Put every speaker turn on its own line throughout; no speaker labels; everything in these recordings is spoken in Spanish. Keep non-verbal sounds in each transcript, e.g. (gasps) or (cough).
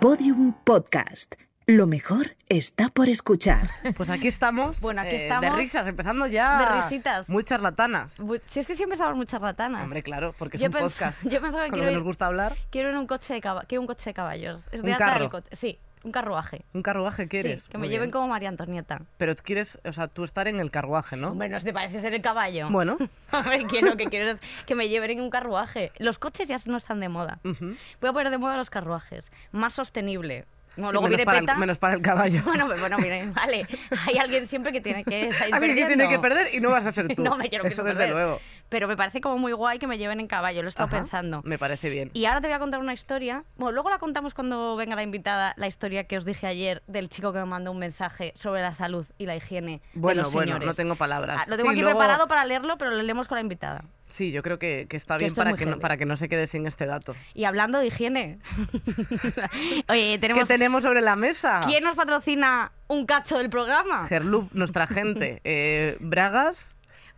Podium Podcast. Lo mejor está por escuchar. (laughs)
Pues aquí estamos.
Bueno, aquí
eh,
estamos.
De risas, empezando ya.
De risitas.
Muy charlatanas.
Si es que siempre estamos muy charlatanas.
Hombre, claro, porque es
Yo
un podcast. (laughs)
yo pensaba que
con lo que
ir-
nos gusta hablar.
Quiero en un coche de caba- quiero un coche de caballos. Es
¿Un
de
carro?
coche. Sí, un carruaje.
¿Un carruaje quieres?
Sí, que me
Muy
lleven
bien.
como María Antonieta.
Pero quieres, o sea, tú estar en el carruaje, ¿no?
Hombre, ¿no te parece ser el caballo?
Bueno. (laughs)
Hombre, quiero, que quiero es que me lleven en un carruaje. Los coches ya no están de moda.
Ujú.
Voy a poner de moda los carruajes. Más sostenible. No,
Sí,
luego
menos, para
peta.
el, menos para el caballo. (laughs)
Bueno, pues bueno, miren, vale. Hay alguien siempre que tiene que salir
Alguien que tiene que perder y no vas a ser (laughs) tú.
No me quiero que
Eso desde luego.
Pero me parece como muy guay que me lleven en caballo, lo he estado
Ajá,
pensando.
Me parece bien.
Y ahora te voy a contar una historia. Bueno, luego la contamos cuando venga la invitada, la historia que os dije ayer del chico que me mandó un mensaje sobre la salud y la higiene de
Bueno,
los
bueno,
señores.
no tengo palabras.
Ah, lo tengo
Sí,
aquí
luego-
preparado para leerlo, pero lo leemos con la invitada.
Sí, yo creo que, que está
Que
bien para que, no, para que no se quede sin este dato.
Y hablando de higiene, (laughs) oye,
¿Qué
tenemos...
tenemos sobre la mesa?
¿Quién nos patrocina un cacho del programa?
Gerlup, nuestra gente. (laughs) Eh, bragas,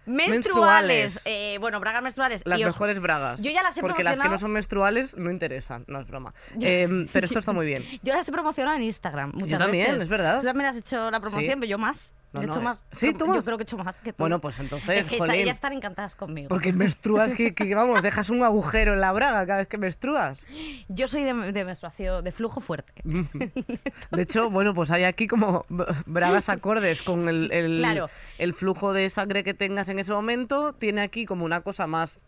Menstruales.
Menstruales.
Eh, bueno, bragas menstruales.
las
os-
mejores bragas.
Yo ya las he
Porque las que no son menstruales no interesan, no es broma. Eh, pero esto está muy bien. (laughs)
Yo las he promocionado en Instagram muchas
también,
veces.
es verdad.
Tú también has hecho la promoción,
Sí.
pero yo más.
No,
yo he
no,
hecho más.
¿Sí, tú
Yo creo que he hecho más que tú.
Bueno, pues entonces,
es que
jolín.
están encantadas conmigo.
Porque menstruas que, que, vamos, dejas un agujero en la braga cada vez que menstruas. (gasps)
Yo soy de, de menstruación, de flujo fuerte.
De hecho, bueno, pues hay aquí como bragas acordes con el, el,
Claro.
el flujo de sangre que tengas en ese momento. Tiene aquí como una cosa más.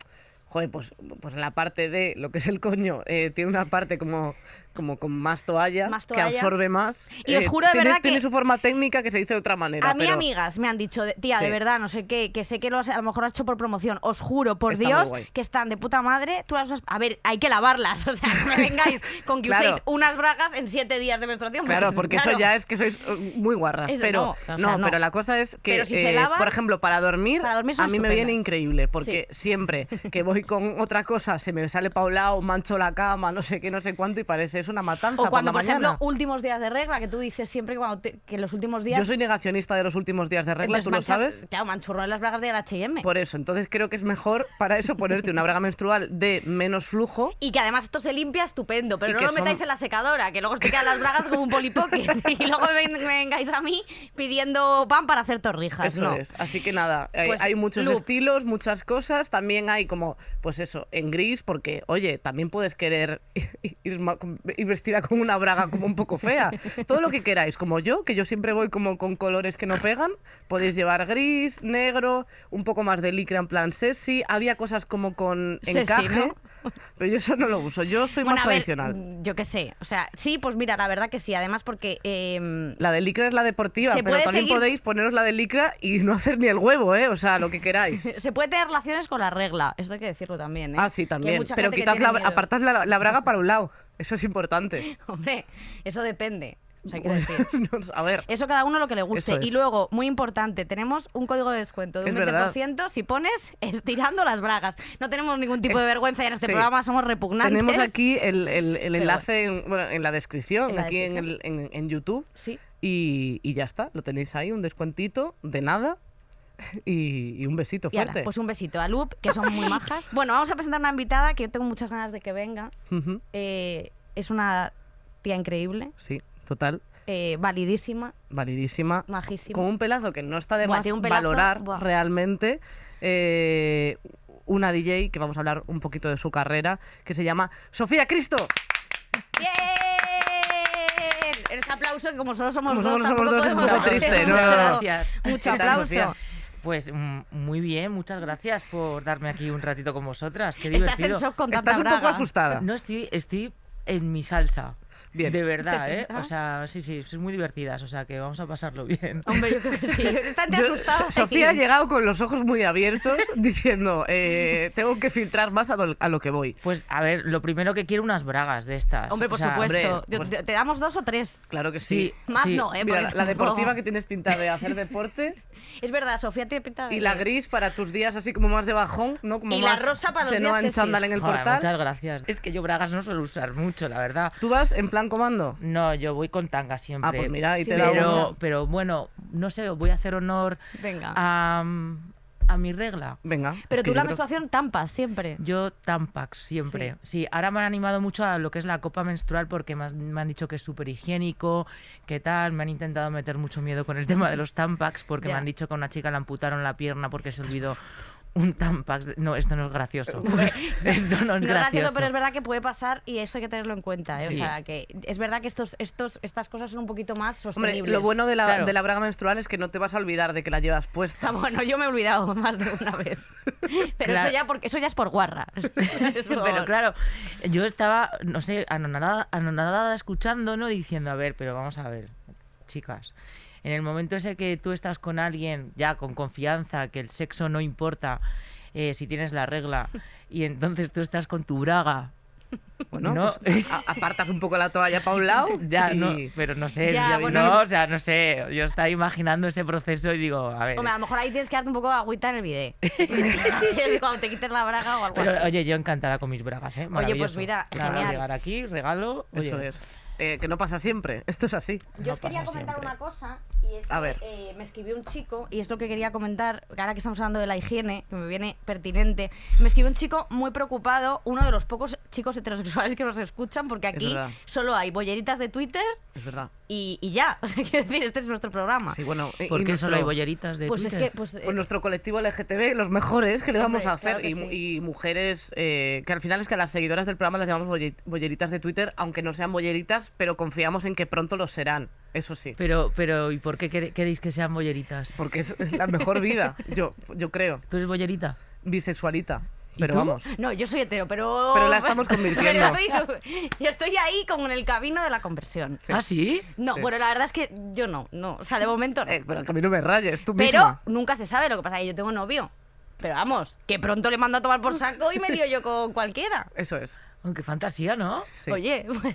Joder, pues, pues la parte de lo que es el coño, eh, tiene una parte como, como con más toalla,
Más
que absorbe más.
Y os
Eh,
juro de
tiene,
verdad que-
tiene su forma técnica que se dice de otra manera.
A mí
pero
amigas me han dicho, tía,
Sí.
de verdad, no sé qué, que sé que lo has- a lo mejor lo has hecho por promoción. Os juro, por
Está
Dios, que están de puta madre. Tú las. A ver, hay que lavarlas. (laughs) O sea, no me vengáis con que
Claro.
uséis unas bragas en siete días de menstruación.
Claro, porque
claro.
eso ya es que sois eh, muy guarras.
Eso
pero
no, o sea, no.
pero la cosa es que,
si
eh, por ejemplo, para dormir,
para dormir son
a mí me viene increíble, porque siempre que voy con otra cosa se me sale pa' un lado, mancho la cama, no sé qué, no sé cuánto, y parece es una matanza
O
por
cuando,
la
por
mañana.
ejemplo, últimos días de regla, que tú dices siempre que, cuando te- que los últimos días...
Yo soy negacionista de los últimos días de regla, tú lo sabes.
Claro, manchurro en las bragas del H&M.
Por eso, entonces creo que es mejor para eso ponerte una braga menstrual de menos flujo.
Y que además esto se limpia estupendo, pero no lo metáis
son-
en la secadora, que luego os te quedan las bragas como un polipocket. (laughs) y luego me, me vengáis a mí pidiendo pan para hacer torrijas.
Eso
no.
es. Así que nada, hay,
Pues,
hay muchos
look.
estilos, muchas cosas. También hay como, pues eso, en gris, porque, oye, también puedes querer (laughs) ir, ir vestida con una braga como un poco fea. Todo lo que queráis, como yo, que yo siempre voy como con colores que no pegan. Podéis llevar gris, negro, un poco más de licra en plan sexy. Había cosas como con encaje.
¿no?
Pero yo eso no lo uso, yo soy
Bueno,
más
a ver,
tradicional.
yo qué sé. O sea, sí, pues mira, la verdad que sí. Además porque... em,
La de licra es la deportiva, pero también
seguir-
podéis poneros la de licra y no hacer ni el huevo, ¿eh? O sea, lo que queráis. (laughs)
se puede tener relaciones con la regla. Esto hay que decirlo también, ¿eh?
Ah, sí, también. Pero
tiene
la, apartad la, la braga para un lado. Eso es importante. (laughs)
Hombre, eso depende. O sea,
Bueno,
decir... (laughs)
no, a ver,
Eso cada uno lo que le guste.
Es.
Y luego, muy importante, tenemos un código de descuento de
Es
un
verdad.
20% si pones estirando las bragas. No tenemos ningún tipo de vergüenza en este
sí.
programa, somos repugnantes.
tenemos aquí el, el- el
Da
enlace en, bueno, en la descripción,
En la
aquí en, el- en- en YouTube.
Sí.
Y, y ya está, lo tenéis ahí, un descuentito de nada y, y un besito
Y ahora,
fuerte.
pues un besito a Loop, que son muy majas. (laughs) Bueno, vamos a presentar una invitada que yo tengo muchas ganas de que venga. Eh, es una tía increíble,
Sí, total,
eh, validísima,
validísima.
majísima.
Con un pelazo que no está de más
un pelazo,
valorar
buah.
realmente. eh, una DJ que vamos a hablar un poquito de su carrera, que se llama Sofía Cristo.
¡Bien! Este aplauso, que como solo somos
Como
dos,
somos
tampoco
dos, es un poco triste, ¿no? No, no.
Mucho
¿Qué tal,
aplauso.
Pues mm, muy bien, muchas gracias por darme aquí un ratito con vosotras. Qué
Estás en shock con tanta
Estás un poco asustada.
No estoy, estoy en mi salsa.
Bien.
De verdad, ¿eh? O sea, sí, sí, sois muy divertidas, o sea que vamos a pasarlo bien. (laughs)
Hombre, yo creo que sí. (laughs)
Yo-. So- Sofía ha llegado con los ojos muy abiertos (laughs) diciendo, eh, tengo que filtrar más a, do- a lo que voy.
Pues a ver, lo primero que quiero unas bragas de estas.
Hombre,
O
por
sea,
supuesto.
hombre, pues-
Te- damos dos o tres.
Claro que sí.
Sí.
Más no, ¿eh?
Mira, la, la deportiva que tienes pinta de hacer deporte
Es verdad, Sofía tiene pinta de...
y la gris para tus días así como más de bajón, ¿no? Como
Y la
más
rosa para los
senoa
días
en chándal en el
joder,
portal.
muchas gracias. Es que yo bragas no suelo usar mucho, la verdad.
¿Tú vas en plan comando?
No, yo voy con tanga siempre.
Ah, pues mira,
Sí,
te da
pero,
una.
pero bueno, no sé, voy a hacer honor
Venga.
a, a mi regla.
Venga.
Pero tú la
creo-
menstruación tampas siempre.
Yo Tampax siempre. Sí. ahora me han animado mucho a lo que es la copa menstrual porque me, han- me han dicho que es súper higiénico, que tal. Me han intentado meter mucho miedo con el (laughs) tema de los Tampax porque me han dicho que a una chica le amputaron la pierna porque se olvidó un Tampax. de- No, esto no es gracioso. (laughs) esto no es
No es
gracioso.
gracioso, pero es verdad que puede pasar y eso hay que tenerlo en cuenta. ¿eh?
Sí.
O sea, que es verdad que estos, estos, estas cosas son un poquito más
Hombre,
sostenibles.
lo bueno de la,
Claro.
de la braga menstrual es que no te vas a olvidar de que la llevas puesta.
Ah, (laughs) bueno, yo me he olvidado más de una vez. (laughs) Pero
Claro.
eso, ya porque, eso ya es por guarra. Es por-
Pero claro, yo estaba, no sé, anonadada, anonadada escuchando, ¿no? Diciendo, a ver, pero vamos a ver, chicas. En el momento ese que tú estás con alguien ya con confianza, que el sexo no importa eh, si tienes la regla, y entonces tú estás con tu braga.
Bueno,
no,
pues, a- apartas un poco la toalla para un lado. (laughs)
ya
y-
no, pero no sé,
Ya,
ya-
bueno.
no, o sea, no sé, yo estaba imaginando ese proceso y digo, a ver.
Hombre, a lo mejor ahí tienes que darte un poco de agüita en el bidet. (laughs) (laughs) Cuando te quites la braga o algo
Pero
así.
oye, yo encantada con mis bragas, ¿eh?
pues
Maravilloso.
mira,
Nada
genial.
llegar aquí, regalo.
Eso
oye,
es. Eh, que no pasa siempre. (laughs) Esto es así.
Yo
No
os quería comentar
siempre.
una cosa y es
A
que
ver.
eh, me escribió un chico y es lo que quería comentar, ahora que estamos hablando de la higiene, que me viene pertinente. Me escribió un chico muy preocupado, uno de los pocos chicos heterosexuales que nos escuchan, porque aquí solo hay bolleritas de Twitter
Es verdad.
y, y ya. (laughs) O sea, quiero decir, este es nuestro programa.
Sí, bueno. y-
¿Por
y
qué solo hay bolleritas de
pues es
Twitter?
que, pues, eh,
Pues nuestro colectivo LGTB, los mejores que le vamos
Hombre,
a hacer.
claro
y, mu-
sí.
y mujeres eh, que al final es que a las seguidoras del programa las llamamos bolle- bolleritas de Twitter, aunque no sean bolleritas, pero confiamos en que pronto lo serán. Eso sí.
Pero, pero, ¿y por qué queréis que sean bolleritas?
Porque es la mejor vida, (laughs) yo, yo creo.
¿Tú eres bollerita?
Bisexualita.
¿Y
Pero
tú?
vamos.
No, yo soy hetero, pero...
Pero la estamos (laughs) convirtiendo.
Pero estoy, yo estoy ahí como en el camino de la conversión.
Sí.
¿Ah, sí?
No,
Sí.
bueno, la verdad es que yo no, no. O sea, de momento no.
Eh, pero que a mí no me rayes, tú
Pero
misma.
nunca se sabe lo que pasa, yo tengo novio. Pero vamos, que pronto le mando a tomar por saco y me lío yo con cualquiera.
Eso es.
Oh, qué fantasía, ¿no?
Sí.
Oye, (laughs) pues,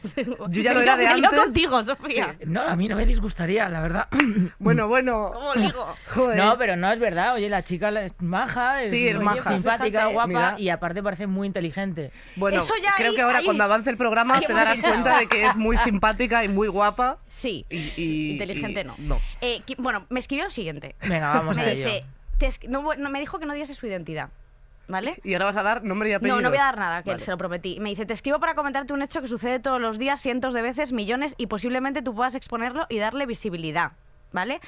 Yo ya lo era de antes.
contigo, Sofía.
No, a mí no me disgustaría, la verdad. (clears throat)
Bueno, bueno.
¿Cómo? (laughs)
Joder.
No, pero no es verdad. Oye, la chica es maja, es,
Sí, es
oye,
maja.
simpática,
Fíjate.
guapa
Mira.
y aparte parece muy inteligente.
Bueno,
Eso ya
creo
ahí-
que ahora
ahí-
cuando avance el programa
ahí
te darás cuenta de que es muy simpática y muy guapa.
Sí.
Y, y-
Inteligente
y-
no.
No.
Eh, bueno, me escribió lo siguiente.
Venga, vamos
me
a ello.
dice, te no, no, me dijo que no diese su identidad. ¿Vale?
Y ahora vas a dar nombre y apellido.
No, no voy a dar nada, que
Vale.
se lo prometí. Me dice, te escribo para comentarte un hecho que sucede todos los días, cientos de veces, millones, y posiblemente tú puedas exponerlo y darle visibilidad, ¿vale?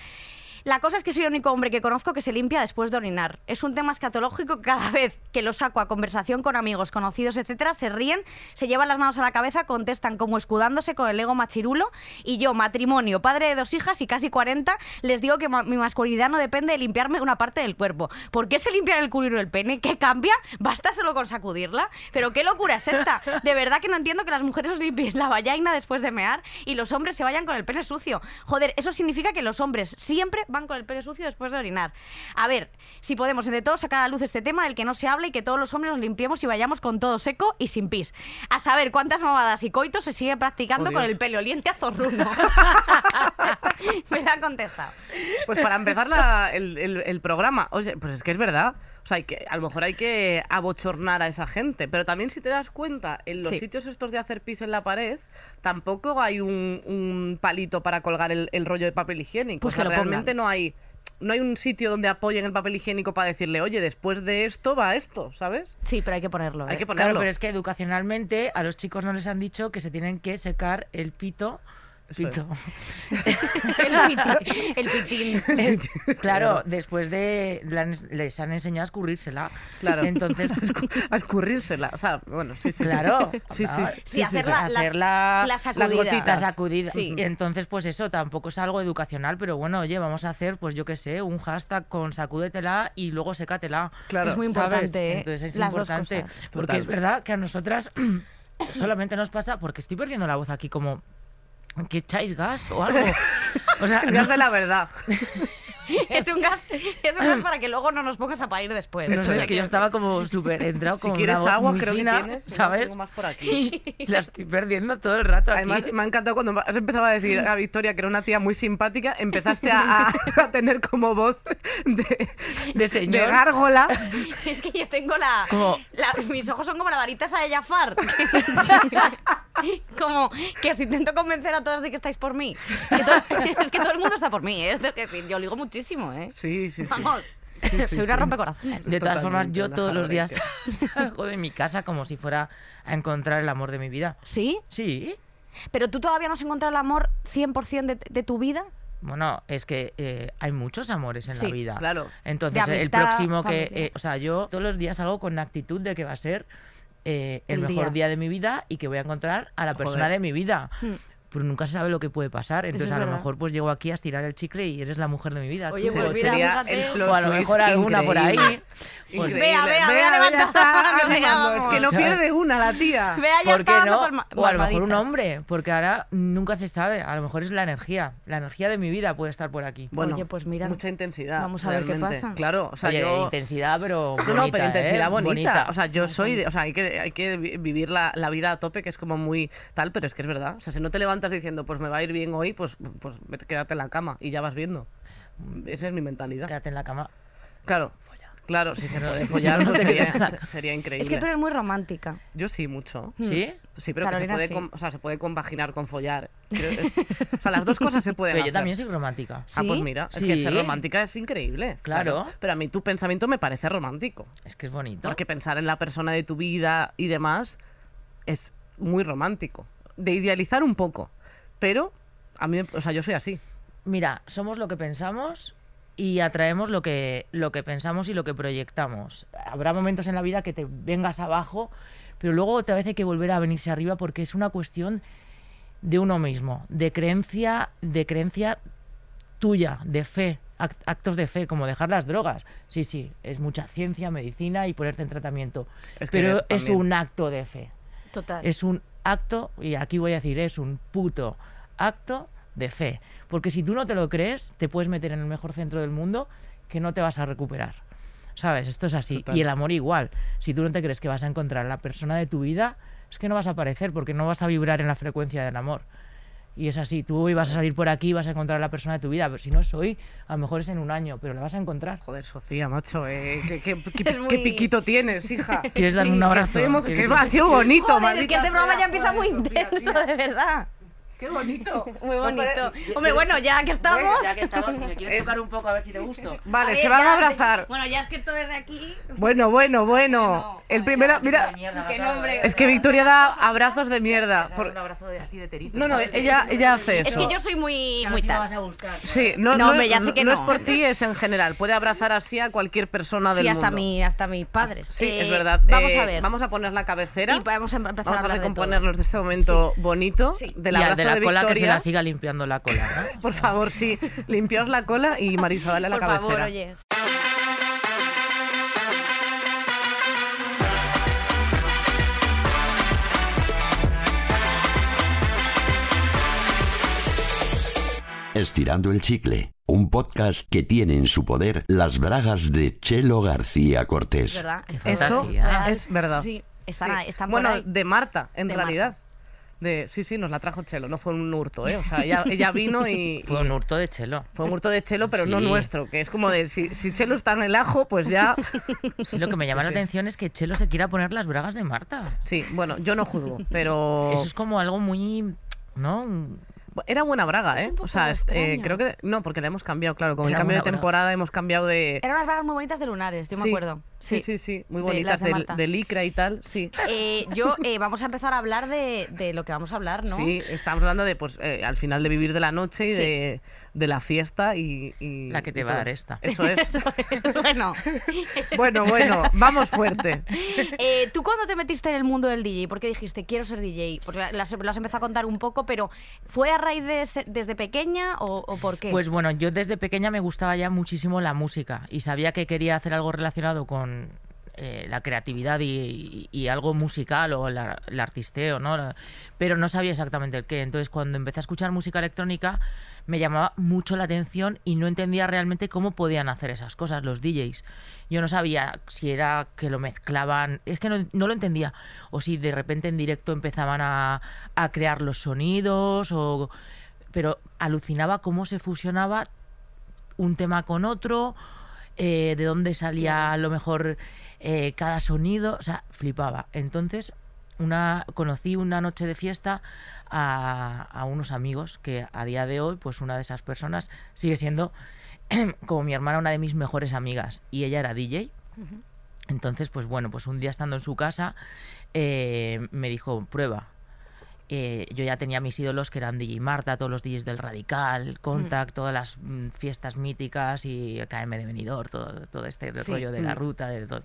La cosa es que soy el único hombre que conozco que se limpia después de orinar. Es un tema escatológico que cada vez que lo saco a conversación con amigos, conocidos, etcétera, se ríen, se llevan las manos a la cabeza, contestan como escudándose con el ego machirulo y yo, matrimonio, padre de dos hijas y casi 40, les digo que mi masculinidad no depende de limpiarme una parte del cuerpo. ¿Por qué se limpian el culo y el pene? ¿Qué cambia? ¿Basta solo con sacudirla? ¿Pero qué locura es esta? De verdad que no entiendo que las mujeres os limpiéis la vallaina después de mear y los hombres se vayan con el pene sucio. Joder, eso significa que los hombres siempre van con el pene sucio después de orinar. A ver, si podemos entre todos sacar a la luz este tema del que no se habla y que todos los hombres nos limpiemos y vayamos con todo seco y sin pis. A saber cuántas mamadas y coitos se sigue practicando
Oh,
con el pelo oliente a zorruno. (laughs) Me lo han contestado.
Pues para empezar la- el, el- el programa, oye, pues es que es verdad. O sea, hay que, a lo mejor hay que abochornar a esa gente. Pero también si te das cuenta, en los
Sí.
sitios estos de hacer pis en la pared, tampoco hay un, un palito para colgar el, el rollo de papel higiénico.
Pues
o sea,
que
realmente
pongan.
no hay... No hay un sitio donde apoyen el papel higiénico para decirle, oye, después de esto va esto, ¿sabes?
Sí, pero hay que ponerlo.
Hay
¿eh?
que ponerlo.
Claro, pero es que educacionalmente a los chicos no les han dicho que se tienen que secar el pito. Pito. (laughs)
el, pitín, el pitín.
Claro, después de les han enseñado a escurrírsela.
Claro.
Entonces, (laughs)
a escurrírsela. O sea, bueno, sí, sí.
claro. (laughs)
Sí, sí.
Ah,
Sí, hacer la-
hacer la-
las sacudidas.
gotitas.
la sacudida.
Sí.
Y entonces, pues eso tampoco es algo educacional, pero bueno, oye, vamos a hacer, pues yo qué sé, un hashtag con sacúdetela y luego sécatela.
Claro.
Es muy importante, ¿eh?
Entonces es
Las dos
importante.
cosas.
Porque
Total.
es verdad que a nosotras (clears throat) solamente nos pasa, porque estoy perdiendo la voz aquí como (laughs) que echáis gas o algo. O sea, (laughs)
Gas
no,
de la verdad. (laughs)
es un gas, es un gas para que luego no nos pongas a parir después.
no sé,
es.
que yo estaba como súper entrado
Si
con
quieres
una voz
agua,
muy
creo que tienes,
¿sabes?
tengo más por aquí.
Y la estoy perdiendo todo el rato aquí.
Además, me ha encantado cuando has empezado a decir a Victoria que era una tía muy simpática, empezaste a, a- a tener como voz de,
De señor.
de gárgola.
Es que yo tengo la,
Como-
la- Mis ojos son como la varita esa de Jafar. (laughs) como que os intento convencer a todas de que estáis por mí. Que to- (laughs) es que todo el mundo está por mí, ¿eh? Es decir, yo ligo muchísimo, ¿eh?
Sí, sí, sí.
Vamos.
Sí, sí, (laughs)
Soy una
sí.
rompecorazones.
De todas formas, yo todos los días salgo de mi casa como si fuera a encontrar el amor de mi vida.
¿Sí?
Sí.
¿Pero tú todavía no has encontrado el amor 100% de, de tu vida?
Bueno, es que eh, hay muchos amores en
Sí,
la vida.
claro.
Entonces,
De
el
amistad,
próximo que. eh, o sea, yo todos los días salgo con la actitud de que va a ser eh, el,
El
mejor
día.
día. de mi vida y que voy a encontrar a la persona
Joder.
de mi vida.
Hmm.
Pero nunca se sabe lo que puede pasar. Entonces,
es
a lo
verdad.
mejor, pues llego aquí a estirar el chicle y eres la mujer de mi vida.
Oye, pues mira,
sería el
o a lo mejor alguna por ahí. (laughs) Pues.
Vea, vea, vea, levanta.
Es que no pierde una la tía.
Vea, ya
¿Por
está
qué no? O a lo mejor un hombre, porque ahora nunca se sabe. A lo mejor es la energía. La energía de mi vida puede estar por aquí.
Bueno,
Oye, pues mira,
mucha intensidad.
vamos a ver qué pasa.
Claro, o sea,
Oye,
yo...
intensidad, pero
No,
bonita,
no, pero intensidad
¿eh?
bonita. O sea, yo soy de, o sea, hay que, hay que vi- vivir la, la vida a tope, que es como muy tal, pero es que es verdad. O sea, si no te levantas diciendo, pues me va a ir bien hoy, pues, pues quédate en la cama y ya vas viendo. Esa es mi mentalidad.
Quédate en la cama.
Claro. Claro, si se (laughs) lo de
Si
follar,
no,
pues sería, increíble.
Es que tú eres muy romántica.
Yo sí, mucho.
¿Sí?
Sí, pero que se puede,
sí.
com- o sea, se puede compaginar con follar. Es- o sea, las dos cosas se pueden
Pero yo
hacer.
también soy romántica.
Ah, pues
¿Sí?
mira, es que ser romántica es increíble.
Claro.
Pero a mí tu pensamiento me parece romántico.
Es que es bonito.
Porque pensar en la persona de tu vida y demás es muy romántico. De idealizar un poco. Pero a mí, o sea, yo soy así.
Mira, somos lo que pensamos y atraemos lo que, lo que pensamos y lo que proyectamos. Habrá momentos en la vida que te vengas abajo, pero luego otra vez hay que volver a venirse arriba porque es una cuestión de uno mismo, de creencia, de creencia tuya, de fe, act- actos de fe, como dejar las drogas. Sí, sí, es mucha ciencia, medicina y ponerte en tratamiento.
Es que
pero
es
es
también.
un acto de fe.
Total.
Es un acto, y aquí voy a decir, es un puto acto de fe. Porque si tú no te lo crees, te puedes meter en el mejor centro del mundo que no te vas a recuperar. ¿Sabes? Esto es así.
Total.
Y el amor igual. Si tú no te crees que vas a encontrar la persona de tu vida, es que no vas a aparecer porque no vas a vibrar en la frecuencia del amor. Y es así, tú hoy vas a salir por aquí y vas a encontrar a la persona de tu vida, pero si no es hoy, a lo mejor es en un año, pero la vas a encontrar.
Joder, Sofía, macho, eh, ¿qué, qué- (laughs) qué-
Es muy-
qué piquito tienes, hija? (laughs)
¿Quieres darme un
Que
abrazo?
estoy emo-
¿Quieres-
que ha sido bonito,
Joder, es que este programa ya empieza muy
Joder,
intenso,
tía.
de verdad.
Qué bonito. (laughs)
Muy bonito. Hombre, bueno, ya que estamos...
Ya que estamos, ¿me quieres
Es-
tocar un poco a ver si te gusto? (laughs)
Vale, se van a abrazar.
Bueno, ya es que esto desde aquí...
Bueno, bueno, bueno. (laughs)
No,
El primero, mira,
Qué nombre.
es que Victoria da abrazos de mierda.
Por... Un abrazo de, así de terito.
No, no, ella, ella hace eso.
Es que yo soy muy, muy
si vas a buscar.
Sí, no,
No,
no,
hombre, ya sé que
no
no.
es por ti, es en general. Puede abrazar así a cualquier persona del
Sí, hasta,
mundo.
mi, hasta mis padres.
Sí,
Eh,
es verdad.
Vamos
Eh,
a ver.
Vamos a poner la cabecera.
Y vamos a empezar
Vamos
a de
recomponernos de este momento bonito
Sí.
de la
de
cola que se la siga limpiando la cola, ¿no? (laughs)
Por favor, sí. Limpiaos la cola y Marisa, dale a la
Por
cabecera.
favor, oye.
Estirando el chicle, un podcast que tiene en su poder las bragas de Chelo García
Es
Cortés.
verdad.
Eso es verdad.
Sí, están,
Sí.
por
bueno,
ahí.
de Marta, en
De
realidad. De, sí, sí, nos la trajo Chelo, no fue un hurto, ¿eh? O sea, ella, ella vino y, (laughs)
Fue un hurto de chelo.
Fue un hurto de Chelo, pero no nuestro, que es como de si, si Chelo está en el ajo, pues ya. (laughs)
Sí, lo que me llama la
sí.
atención es que Chelo se quiera poner las bragas de Marta.
Sí, bueno, yo no juzgo, pero.
Eso es como algo muy... ¿No?
Era buena braga,
Es
¿eh?
un poco
o sea, eh, creo que. No, porque la hemos cambiado, claro. Con el cambio de temporada hemos cambiado de.
Eran unas bragas muy bonitas de lunares, yo me
Sí,
acuerdo.
Sí, sí, sí, muy bonitas,
de
de, de licra y tal, sí.
Eh, yo, eh, vamos a empezar a hablar de, de lo que vamos a hablar, ¿no?
Sí, estamos hablando de, pues, eh, al final de vivir de la noche y
Sí.
de, de la fiesta y, y-
La que te
y
va a
todo.
dar esta.
Eso es. (laughs)
bueno, (laughs)
bueno, bueno, vamos fuerte. (laughs)
eh, ¿tú cuándo te metiste en el mundo del DJ? ¿Por qué dijiste quiero ser DJ? Porque lo has, lo has empezado a contar un poco, pero ¿fue a raíz de ser- desde pequeña o, o por qué?
Pues bueno, yo desde pequeña me gustaba ya muchísimo la música y sabía que quería hacer algo relacionado con eh, la creatividad y, algo musical o la- el artisteo, ¿no? Pero no sabía exactamente el qué. Entonces, cuando empecé a escuchar música electrónica, me llamaba mucho la atención y no entendía realmente cómo podían hacer esas cosas los DJs. Yo no sabía si era que lo mezclaban, es que no, no lo entendía, o si de repente en directo empezaban a, a crear los sonidos, o pero alucinaba cómo se fusionaba un tema con otro, eh, de dónde salía a lo mejor eh, cada sonido, o sea, flipaba. Entonces, una, conocí una noche de fiesta a, a unos amigos que a día de hoy, pues una de esas personas sigue siendo (clears throat) como mi hermana, una de mis mejores amigas, y ella era DJ. Entonces, pues bueno, pues un día estando en su casa, eh, me dijo, prueba. Eh, yo ya tenía mis ídolos que eran DJ Marta, todos los DJs del Radical, Contact, todas las mm, fiestas míticas y el KM de Benidorm, todo, todo este
Sí.
rollo de la
Mm.
ruta, de todo.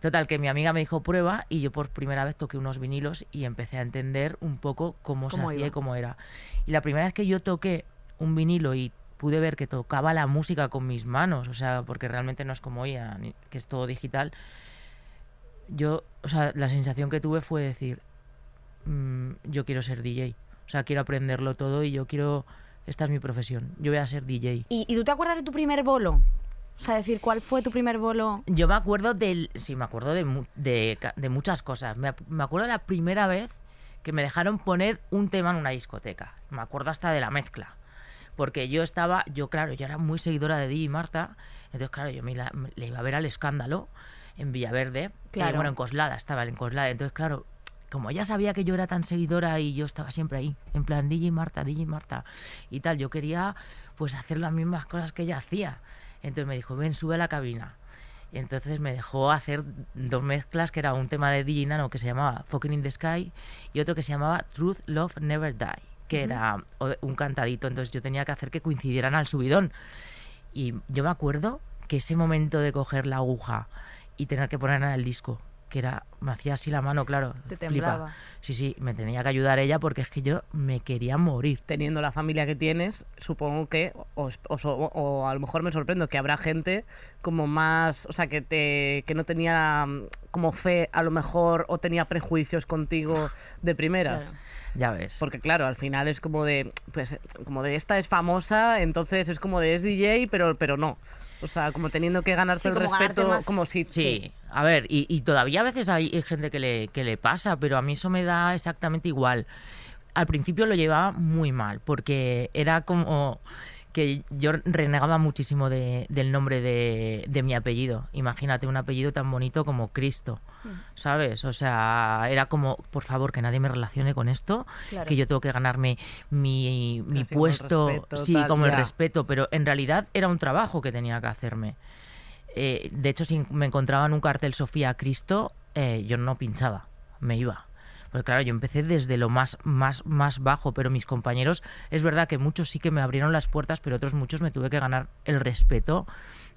Total, que mi amiga me dijo prueba y yo por primera vez toqué unos vinilos y empecé a entender un poco cómo, se
Cómo
hacía
iba.
y cómo era. Y la primera vez que yo toqué un vinilo y pude ver que tocaba la música con mis manos, o sea, porque realmente no es como hoy, que es todo digital, yo, o sea, la sensación que tuve fue decir, mm, yo quiero ser DJ, o sea, quiero aprenderlo todo y yo quiero, esta es mi profesión, yo voy a ser DJ.
¿Y, y tú te acuerdas de tu primer bolo? O sea, decir, ¿cuál fue tu primer bolo?
Yo me acuerdo del. Sí, me acuerdo de, mu- de, muchas cosas. Me, me acuerdo de la primera vez que me dejaron poner un tema en una discoteca. Me acuerdo hasta de la mezcla. Porque yo estaba, yo claro, yo era muy seguidora de Di Marta. Entonces, claro, yo me la- me- le iba a ver al escándalo en Villaverde. eh,
Claro.
bueno, en Coslada, estaba en Coslada. Entonces, claro, como ella sabía que yo era tan seguidora y yo estaba siempre ahí, en plan DJ Marta, DJ Marta y tal, yo quería pues hacer las mismas cosas que ella hacía. Entonces me dijo, ven, sube a la cabina. Y entonces me dejó hacer dos mezclas, que era un tema de DJ Nano que se llamaba Fucking in the Sky y otro que se llamaba Truth, Love, Never Die, que era un cantadito. Entonces yo tenía que hacer que coincidieran al subidón. Y yo me acuerdo que ese momento de coger la aguja y tener que ponerla en el disco, que era, me hacía así la mano, claro,
Te
flipa.
temblaba.
Sí, sí, me tenía que ayudar ella porque es que yo me quería morir.
teniendo la familia que tienes, supongo que, o, o o a lo mejor me sorprendo, que habrá gente como más, o sea, que, te, que no tenía mm, como fe a lo mejor o tenía prejuicios contigo de primeras.
Claro.
Ya ves.
Porque claro, al final es como de, pues, como de esta es famosa, entonces es como de es DJ, pero, pero no. O sea, como teniendo que ganarse
Sí,
el respeto,
más-
como si...
Sí, a ver, y, y todavía a veces hay hay gente que le, que le pasa, pero a mí eso me da exactamente igual. Al principio lo llevaba muy mal, porque era como que yo renegaba muchísimo de- del nombre de, de mi apellido. Imagínate un apellido tan bonito como Cristo, ¿sabes? O sea, era como, por favor, que nadie me relacione con esto,
Claro.
que yo tengo que ganarme mi, mi puesto,
respeto,
sí,
tal,
como el respeto, pero en realidad era un trabajo que tenía que hacerme. Eh, de hecho, si me encontraba en un cartel Sofía Cristo, eh, yo no pinchaba, me iba. Porque claro, yo empecé desde lo más, más, más bajo, pero mis compañeros, es verdad que muchos sí que me abrieron las puertas, pero otros muchos me tuve que ganar el respeto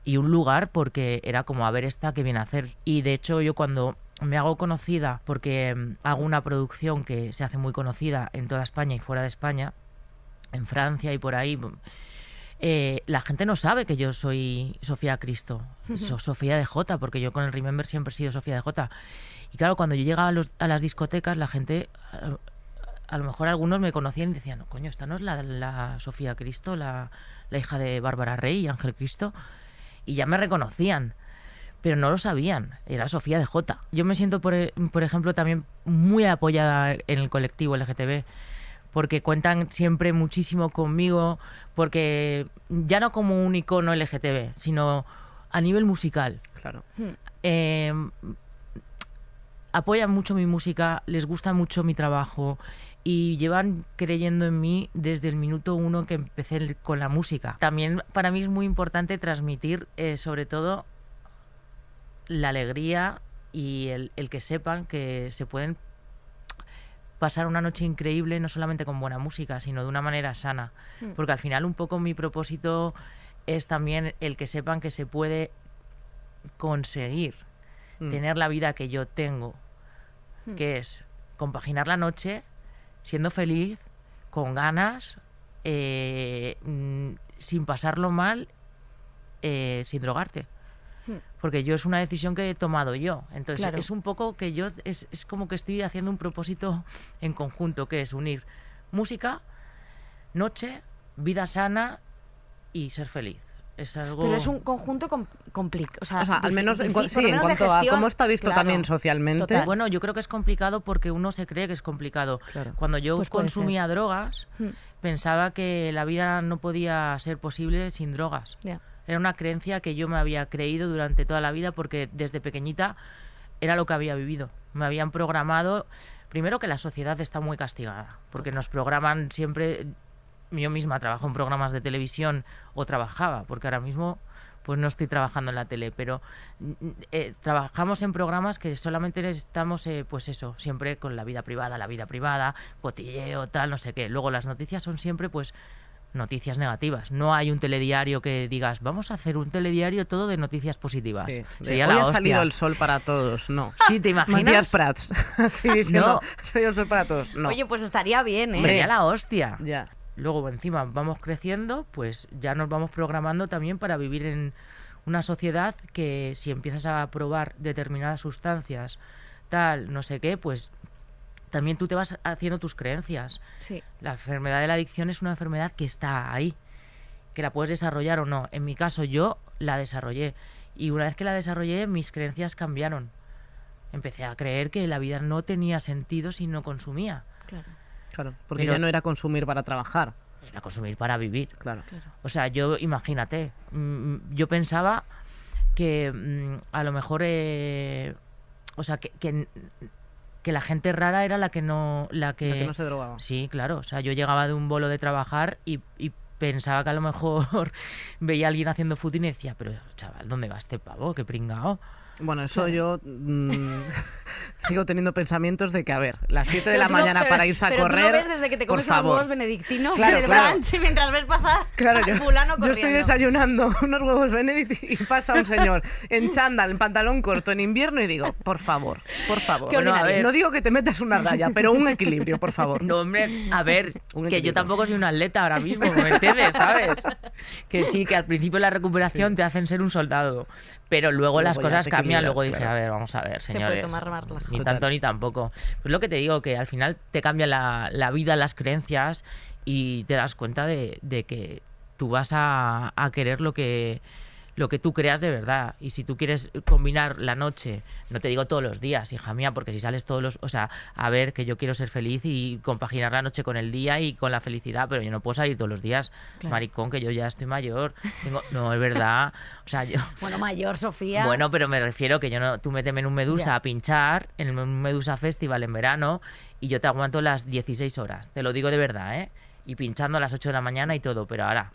y un lugar porque era como a ver esta que viene a hacer. Y de hecho yo cuando me hago conocida, porque mm, hago una producción que se hace muy conocida en toda España y fuera de España, en Francia y por ahí, mm, eh, la gente no sabe que yo soy Sofía Cristo, soy Sofía de Jota, porque yo con el Remember siempre he sido Sofía de Jota. Y claro, cuando yo llegaba a, los- a las discotecas, la gente, a, a lo mejor algunos me conocían y decían, coño, esta no es la, la Sofía Cristo, la, la hija de Bárbara Rey y Ángel Cristo. Y ya me reconocían, pero no lo sabían, era Sofía de Jota. Yo me siento, por, por ejemplo, también muy apoyada en el colectivo LGTB porque cuentan siempre muchísimo conmigo, porque ya no como un icono LGTB, sino a nivel musical.
Claro.
Eh, apoyan mucho mi música, les gusta mucho mi trabajo y llevan creyendo en mí desde el minuto uno que empecé con la música. También para mí es muy importante transmitir eh, sobre todo la alegría y el, el que sepan que se pueden pasar una noche increíble no solamente con buena música, sino de una manera sana. Porque al final un poco mi propósito es también el que sepan que se puede conseguir
Mm.
tener la vida que yo tengo, que es compaginar la noche siendo feliz, con ganas, eh, mm, sin pasarlo mal, eh, sin drogarte. Porque yo es una decisión que he tomado yo. Entonces
Claro.
es un poco que yo, es, es como que estoy haciendo un propósito en conjunto, que es unir música, noche, vida sana y ser feliz. Es algo...
Pero es un conjunto complicado. O sea,
O sea, al menos en, sí, en cuanto a cómo está visto
claro.
también socialmente.
Total.
Bueno, yo creo que es complicado porque uno se cree que es complicado.
Claro.
Cuando yo
Pues
consumía drogas,
Hmm.
pensaba que la vida no podía ser posible sin drogas. Era una creencia que yo me había creído durante toda la vida porque desde pequeñita era lo que había vivido. Me habían programado, primero que la sociedad está muy castigada, porque nos programan siempre yo misma trabajo en programas de televisión o trabajaba, porque ahora mismo pues no estoy trabajando en la tele, pero mm, eh, trabajamos en programas que solamente estamos, eh, pues eso, siempre con la vida privada, la vida privada, cotilleo, tal, no sé qué. Luego las noticias son siempre, pues, noticias negativas. No hay un telediario que digas, vamos a hacer un telediario todo de noticias positivas.
Sí, de,
Sería
hoy
la
ha
hostia.
salido el sol para todos, no. (laughs)
Sí, ¿te imaginas?
Matías Prats. (laughs) Así (laughs) diciendo,
No.
el sol para todos, no.
Oye, pues estaría bien, ¿eh?
Sería la hostia.
ya.
Luego, encima, vamos creciendo, pues ya nos vamos programando también para vivir en una sociedad que si empiezas a probar determinadas sustancias, tal, no sé qué, pues también tú te vas haciendo tus creencias.
Sí.
La enfermedad de la adicción es una enfermedad que está ahí, que la puedes desarrollar o no. En mi caso, yo la desarrollé. Y una vez que la desarrollé, mis creencias cambiaron. Empecé a creer que la vida no tenía sentido si no consumía.
Claro.
Claro, porque
Pero-
ya no era consumir para trabajar.
Era consumir para vivir.
Claro.
O sea, yo, imagínate, mm, yo pensaba que mm, a lo mejor, eh, o sea, que, que, que la gente rara era la que no... La que,
La que no se drogaba.
Sí, claro. O sea, yo llegaba de un bolo de trabajar y, y pensaba que a lo mejor (laughs) veía a alguien haciendo footing y decía, pero chaval, ¿dónde va este pavo? Qué pringao.
Bueno, eso yo mm, (laughs) sigo teniendo pensamientos de que, a ver, las 7 de la
no-
mañana
pero-
para irse a
pero
correr.
Tú ves desde que te
por
comes unos
favor.
huevos benedictinos
Claro,
en el
claro.
brunch mientras ves pasar
Claro,
a
yo,
fulano
yo estoy desayunando (laughs) unos huevos Benedict y pasa un señor en chándal, en pantalón corto, en invierno y digo, por favor, por favor.
Qué
Bueno, a
ordinario.
ver, no digo que te metas una raya, pero un equilibrio, por favor.
No, hombre, a ver,
Un
que yo tampoco soy un atleta ahora mismo, ¿me entiendes? ¿Sabes? Que sí, que al principio de la recuperación te hacen ser un soldado, pero luego, las
Luego
cosas cambian. Luego dije,
claro.
a ver, vamos a ver,
Se puede
señores.
tomar.
Ni
Total.
tanto ni tampoco. Pues lo que te digo, que al final te cambia la, la vida, las creencias y te das cuenta de, de que tú vas a, a querer lo que lo que tú creas de verdad. Y si tú quieres combinar la noche, no te digo todos los días, hija mía, porque si sales todos los... O sea, a ver, que yo quiero ser feliz y compaginar la noche con el día y con la felicidad, pero yo no puedo salir todos los días.
Claro.
Maricón, que yo ya estoy mayor. Tengo... No, es verdad. O sea, yo... (laughs)
Bueno, mayor, Sofía.
Bueno, pero me refiero que yo no, tú méteme en un Medusa
Ya.
a pinchar, en un Medusa Festival en verano, y yo te aguanto las 16 horas. Te lo digo de verdad, ¿eh? Y pinchando a las 8 de la mañana y todo, pero ahora,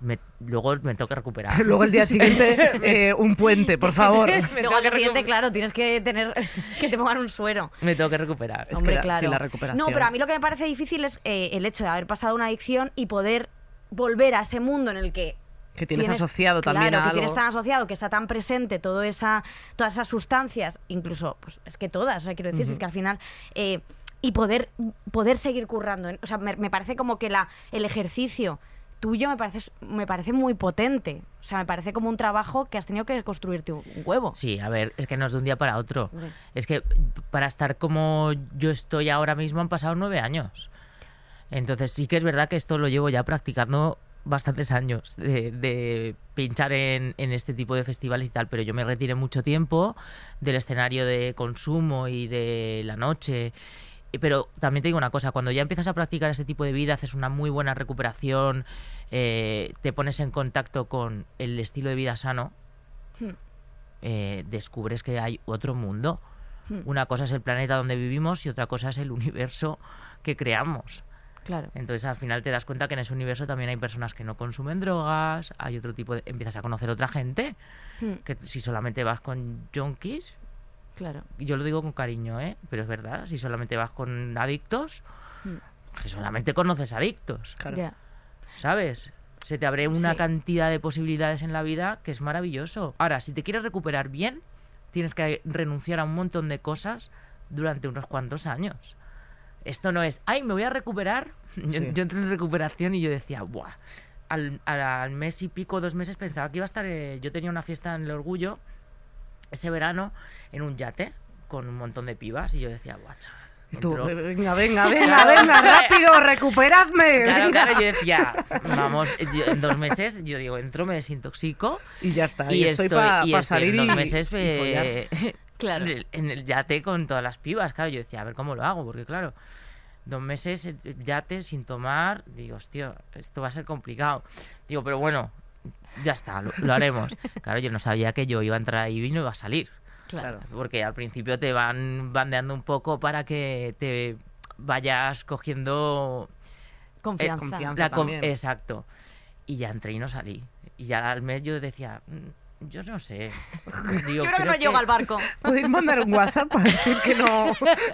me- luego me toca recuperar. (laughs)
Luego el día siguiente, (laughs) eh, un puente, por favor. (laughs)
Me
Luego
tengo
al
que
día siguiente, claro, tienes que tener que te pongan un suero.
Me tengo que recuperar.
Es
Hombre,
que la-
claro.
sí, la recuperación.
No, pero a mí lo que me parece difícil es eh, el hecho de haber pasado una adicción y poder volver a ese mundo en el que
Que tienes asociado también
claro,
a
que
algo.
tienes tan asociado, que está tan presente todo esa, todas esas sustancias, incluso, pues es que todas, o sea, quiero decir, es que al final... eh, y poder, poder seguir currando. en- O sea, me, me parece como que la, el ejercicio tuyo me parece, me parece muy potente. O sea, me parece como un trabajo que has tenido que construirte un huevo.
Sí, a ver, es que no es de un día para otro. Es que para estar como yo estoy ahora mismo han pasado nueve años. Entonces sí que es verdad que esto lo llevo ya practicando bastantes años de, de pinchar en, en este tipo de festivales y tal, pero yo me retiré mucho tiempo del escenario de consumo y de la noche. Pero también te digo una cosa, cuando ya empiezas a practicar ese tipo de vida, haces una muy buena recuperación, eh, te pones en contacto con el estilo de vida sano,
Hmm.
eh, descubres que hay otro mundo.
Hmm.
Una cosa es el planeta donde vivimos y otra cosa es el universo que creamos.
Claro.
Entonces al final te das cuenta que en ese universo también hay personas que no consumen drogas, hay otro tipo de... empiezas a conocer otra gente,
Hmm,
que si solamente vas con junkies,
Claro.
y yo lo digo con cariño, ¿eh? pero es verdad, si solamente vas con adictos,
Hmm.
que solamente conoces adictos,
Claro.
Ya.
¿sabes? Se te abre una
Sí.
cantidad de posibilidades en la vida que es maravilloso. Ahora, si te quieres recuperar bien, tienes que renunciar a un montón de cosas durante unos cuantos años. Esto no es, ay, me voy a recuperar. (laughs) Yo,
Sí.
yo entré en recuperación y yo decía, buah. Al mes y pico, dos meses, pensaba que iba a estar. eh, yo tenía una fiesta en el Orgullo ese verano en un yate con un montón de pibas y yo decía, entro-
"Eh, venga, venga, (laughs) venga,
Claro.
venga, rápido, recuperadme.
Claro,
venga".
claro, yo decía, vamos, yo en dos meses, yo digo, entro, me desintoxico
Y ya está.
y,
estoy
estoy,
para salir
en dos meses
y
eh, (laughs)
Claro.
en el- en el yate con todas las pibas. Claro, yo decía, a ver cómo lo hago, porque claro, dos meses eh, yate sin tomar, digo, hostia, esto va a ser complicado. Digo, pero bueno, ya está, lo, lo haremos. Claro, yo no sabía que yo iba a entrar ahí y no iba a salir.
Claro.
Porque al principio te van bandeando un poco para que te vayas cogiendo
Confianza.
confianza.
La con-
también.
exacto. Y ya entré y no salí. Y ya al mes yo decía, "Mm, yo no sé. (laughs) Digo,
Yo creo que no llego al barco. (laughs)
Podéis mandar un WhatsApp para decir que no,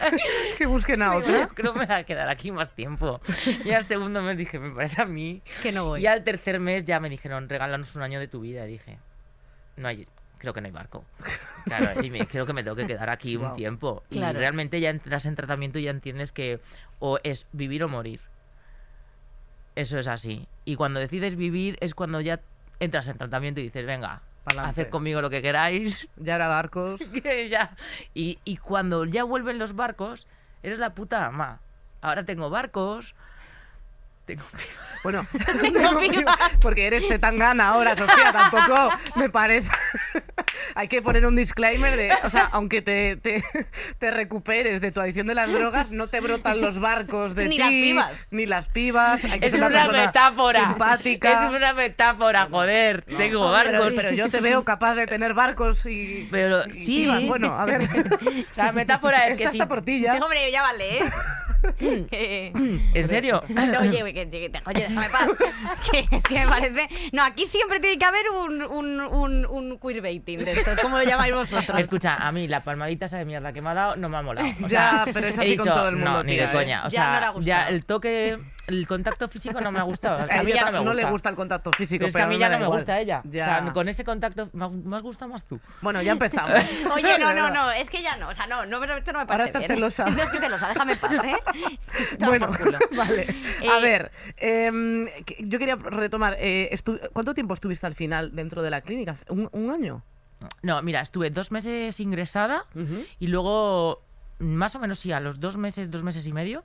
(laughs) que busquen a otra.
Creo que me voy a quedar aquí más tiempo. Y al segundo mes dije, me parece a mí.
Que no voy.
Y al tercer mes ya me dijeron, regálanos un año de tu vida. Y dije, no hay, creo que no hay barco. Claro, y me, creo que me tengo que quedar aquí un tiempo.
Claro.
Y realmente ya entras en tratamiento y ya entiendes que o es vivir o morir. Eso es así. Y cuando decides vivir es cuando ya entras en tratamiento y dices, venga. Haced conmigo lo que queráis. (laughs)
Ya era barcos. (laughs)
que ya. Y, y cuando ya vuelven los barcos, eres la puta ama. Ahora tengo barcos. Tengo
Bueno, (laughs) (laughs)
Tengo viva.
porque eres Zetangana ahora, Sofía, tampoco me parece. (laughs) Hay que poner un disclaimer de, o sea, aunque te, te, te recuperes de tu adicción de las drogas, no te brotan los barcos de
Ni
ti,
las pibas.
ni las pibas. Hay que
Es
ser
una,
persona
metáfora.
Simpática.
Es una metáfora, joder. Tengo
Pero,
barcos.
pero yo te veo capaz de tener barcos y.
Pero
y
sí.
pibas. Bueno, a ver.
O sea, la metáfora es
Esta
que sí.
está por ti ya.
Hombre, ya vale, ¿eh? (laughs)
¿En serio? (laughs)
No, oye, que, que- que- oye, déjame paz. (laughs) Que es que me parece. No, aquí siempre tiene que haber un, un, un, un queerbaiting de esto. ¿Cómo lo llamáis vosotros?
Escucha, a mí la palmadita esa de mierda que me ha dado no me ha molado. O
Ya, pero es así con todo el mundo,
No, ni de
¿eh?
coña. O
Ya no le ha
sea,
gustado.
ya el toque, el contacto físico no me ha gustado. (laughs) A
A
mí ya no me
no
gusta.
le gusta el contacto físico.
Pero es que a mí ya no me
igual.
gusta ella.
Ya.
O sea, con ese contacto me, me has gustado más tú.
Bueno, ya empezamos. (laughs) (laughs)
Oye, no, no, no, es que ya no, o sea, no, no, pero esto no me
Ahora
parece
estás
bien.
celosa.
No estoy celosa, déjame en paz, ¿eh?
Bueno, vale. A
Eh,
ver, em, yo quería retomar. eh, ¿Cuánto tiempo estuviste al final dentro de la clínica? ¿Un, un año?
No, mira, estuve dos meses ingresada y luego, más o menos sí, a los dos meses, dos meses y medio,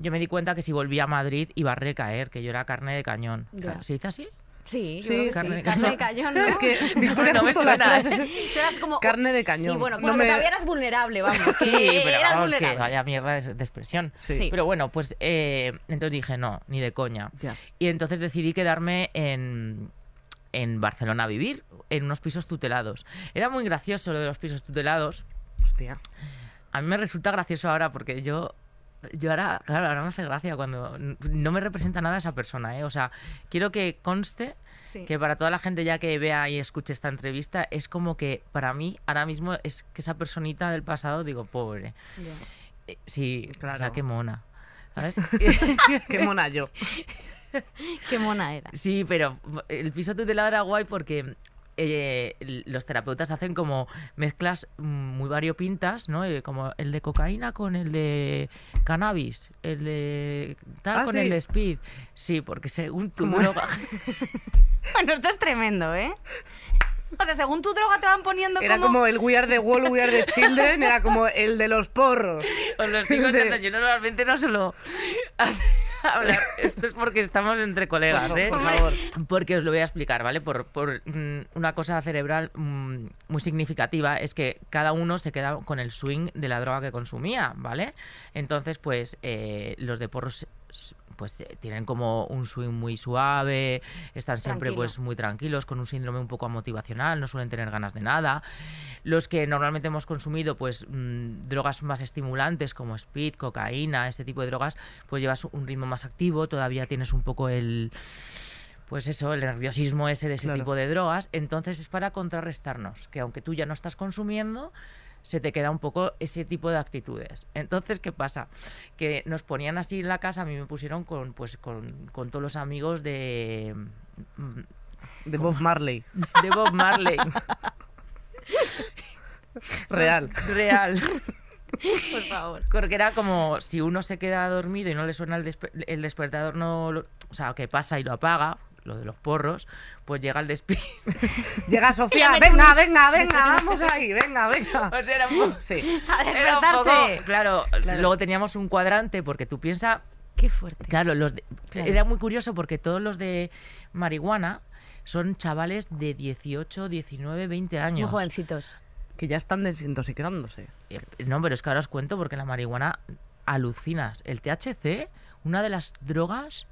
yo me di cuenta que si volvía a Madrid iba a recaer, que yo era carne de cañón.
Ya.
¿Se dice así?
Sí,
Sí,
que
carne
sí.
de
Carne de
cañón.
¿no?
Es que (laughs) Victoria
No me
las
suena, ¿eh?
frases-
Tú eras como...
Carne de cañón.
Sí, bueno,
No me-
que todavía eras vulnerable, vamos. que
Sí, (laughs) pero
eras
vamos, que
vulnerable.
vaya mierda de, de expresión.
Sí.
Sí.
Pero bueno, pues eh, entonces dije, no, ni de coña.
Ya.
Y entonces decidí quedarme en, en Barcelona a vivir, en unos pisos tutelados. Era muy gracioso lo de los pisos tutelados.
Hostia.
A mí me resulta gracioso ahora porque yo, yo ahora, claro, ahora me hace gracia cuando no me representa nada esa persona, ¿eh? O sea, quiero que conste
Sí.
que para toda la gente ya que vea y escuche esta entrevista es como que para mí ahora mismo es que esa personita del pasado digo, pobre. Eh, Sí,
Claro.
o sea, qué mona. ¿Sabes? (laughs)
Qué mona yo. (laughs)
Qué mona era.
Sí, pero el piso tutelado era guay porque eh, los terapeutas hacen como mezclas mm, muy variopintas, ¿no? Eh, Como el de cocaína con el de cannabis, el de tal
Ah,
con
¿sí?
el de speed. Sí, porque según tu droga... (laughs) (laughs)
Bueno, esto es tremendo, ¿eh? O sea, según tu droga te van poniendo
Era
como...
como el We Are the Wall, We Are the (laughs) Children, era como el de los porros.
Os lo estoy
De-
contando, yo normalmente no suelo (laughs) hablar. Esto es porque estamos entre colegas,
Por,
¿eh?
por favor.
Porque os lo voy a explicar, ¿vale? Por, por, mm, una cosa cerebral mm, muy significativa es que cada uno se queda con el swing de la droga que consumía, ¿vale? Entonces, pues eh, los de porros pues eh, tienen como un swing muy suave, están siempre
Tranquilo.
pues muy tranquilos, con un síndrome un poco motivacional, no suelen tener ganas de nada. Los que normalmente hemos consumido pues mm, drogas más estimulantes como speed, cocaína, este tipo de drogas, pues llevas un ritmo más activo, todavía tienes un poco el pues eso, el nerviosismo ese de ese
Claro.
tipo de drogas, entonces es para contrarrestarnos, que aunque tú ya no estás consumiendo, se te queda un poco ese tipo de actitudes. Entonces, ¿qué pasa? Que nos ponían así en la casa, a mí me pusieron con pues con, con todos los amigos de mm,
De Bob Marley.
de Bob Marley. (laughs)
Real.
Real. (laughs)
Por favor.
Porque era como si uno se queda dormido y no le suena el, el despertador, no lo- o sea, que pasa y lo apaga, lo de los porros, pues llega el despido. (laughs)
Llega Sofía, venga, venga, (laughs) venga, vamos ahí, venga, venga. (laughs)
O sea, era un poco-
Sí.
A
era un poco-
despertarse.
claro,
Claro.
luego teníamos un cuadrante, porque tú piensas,
Qué fuerte.
claro, los de-
Claro.
era muy curioso porque todos los de marihuana son chavales de 18, 19, 20
Muy
años.
jovencitos.
Que ya están desintoxicándose.
Eh, No, pero es que ahora os cuento porque la marihuana alucinas. El THC, una de las drogas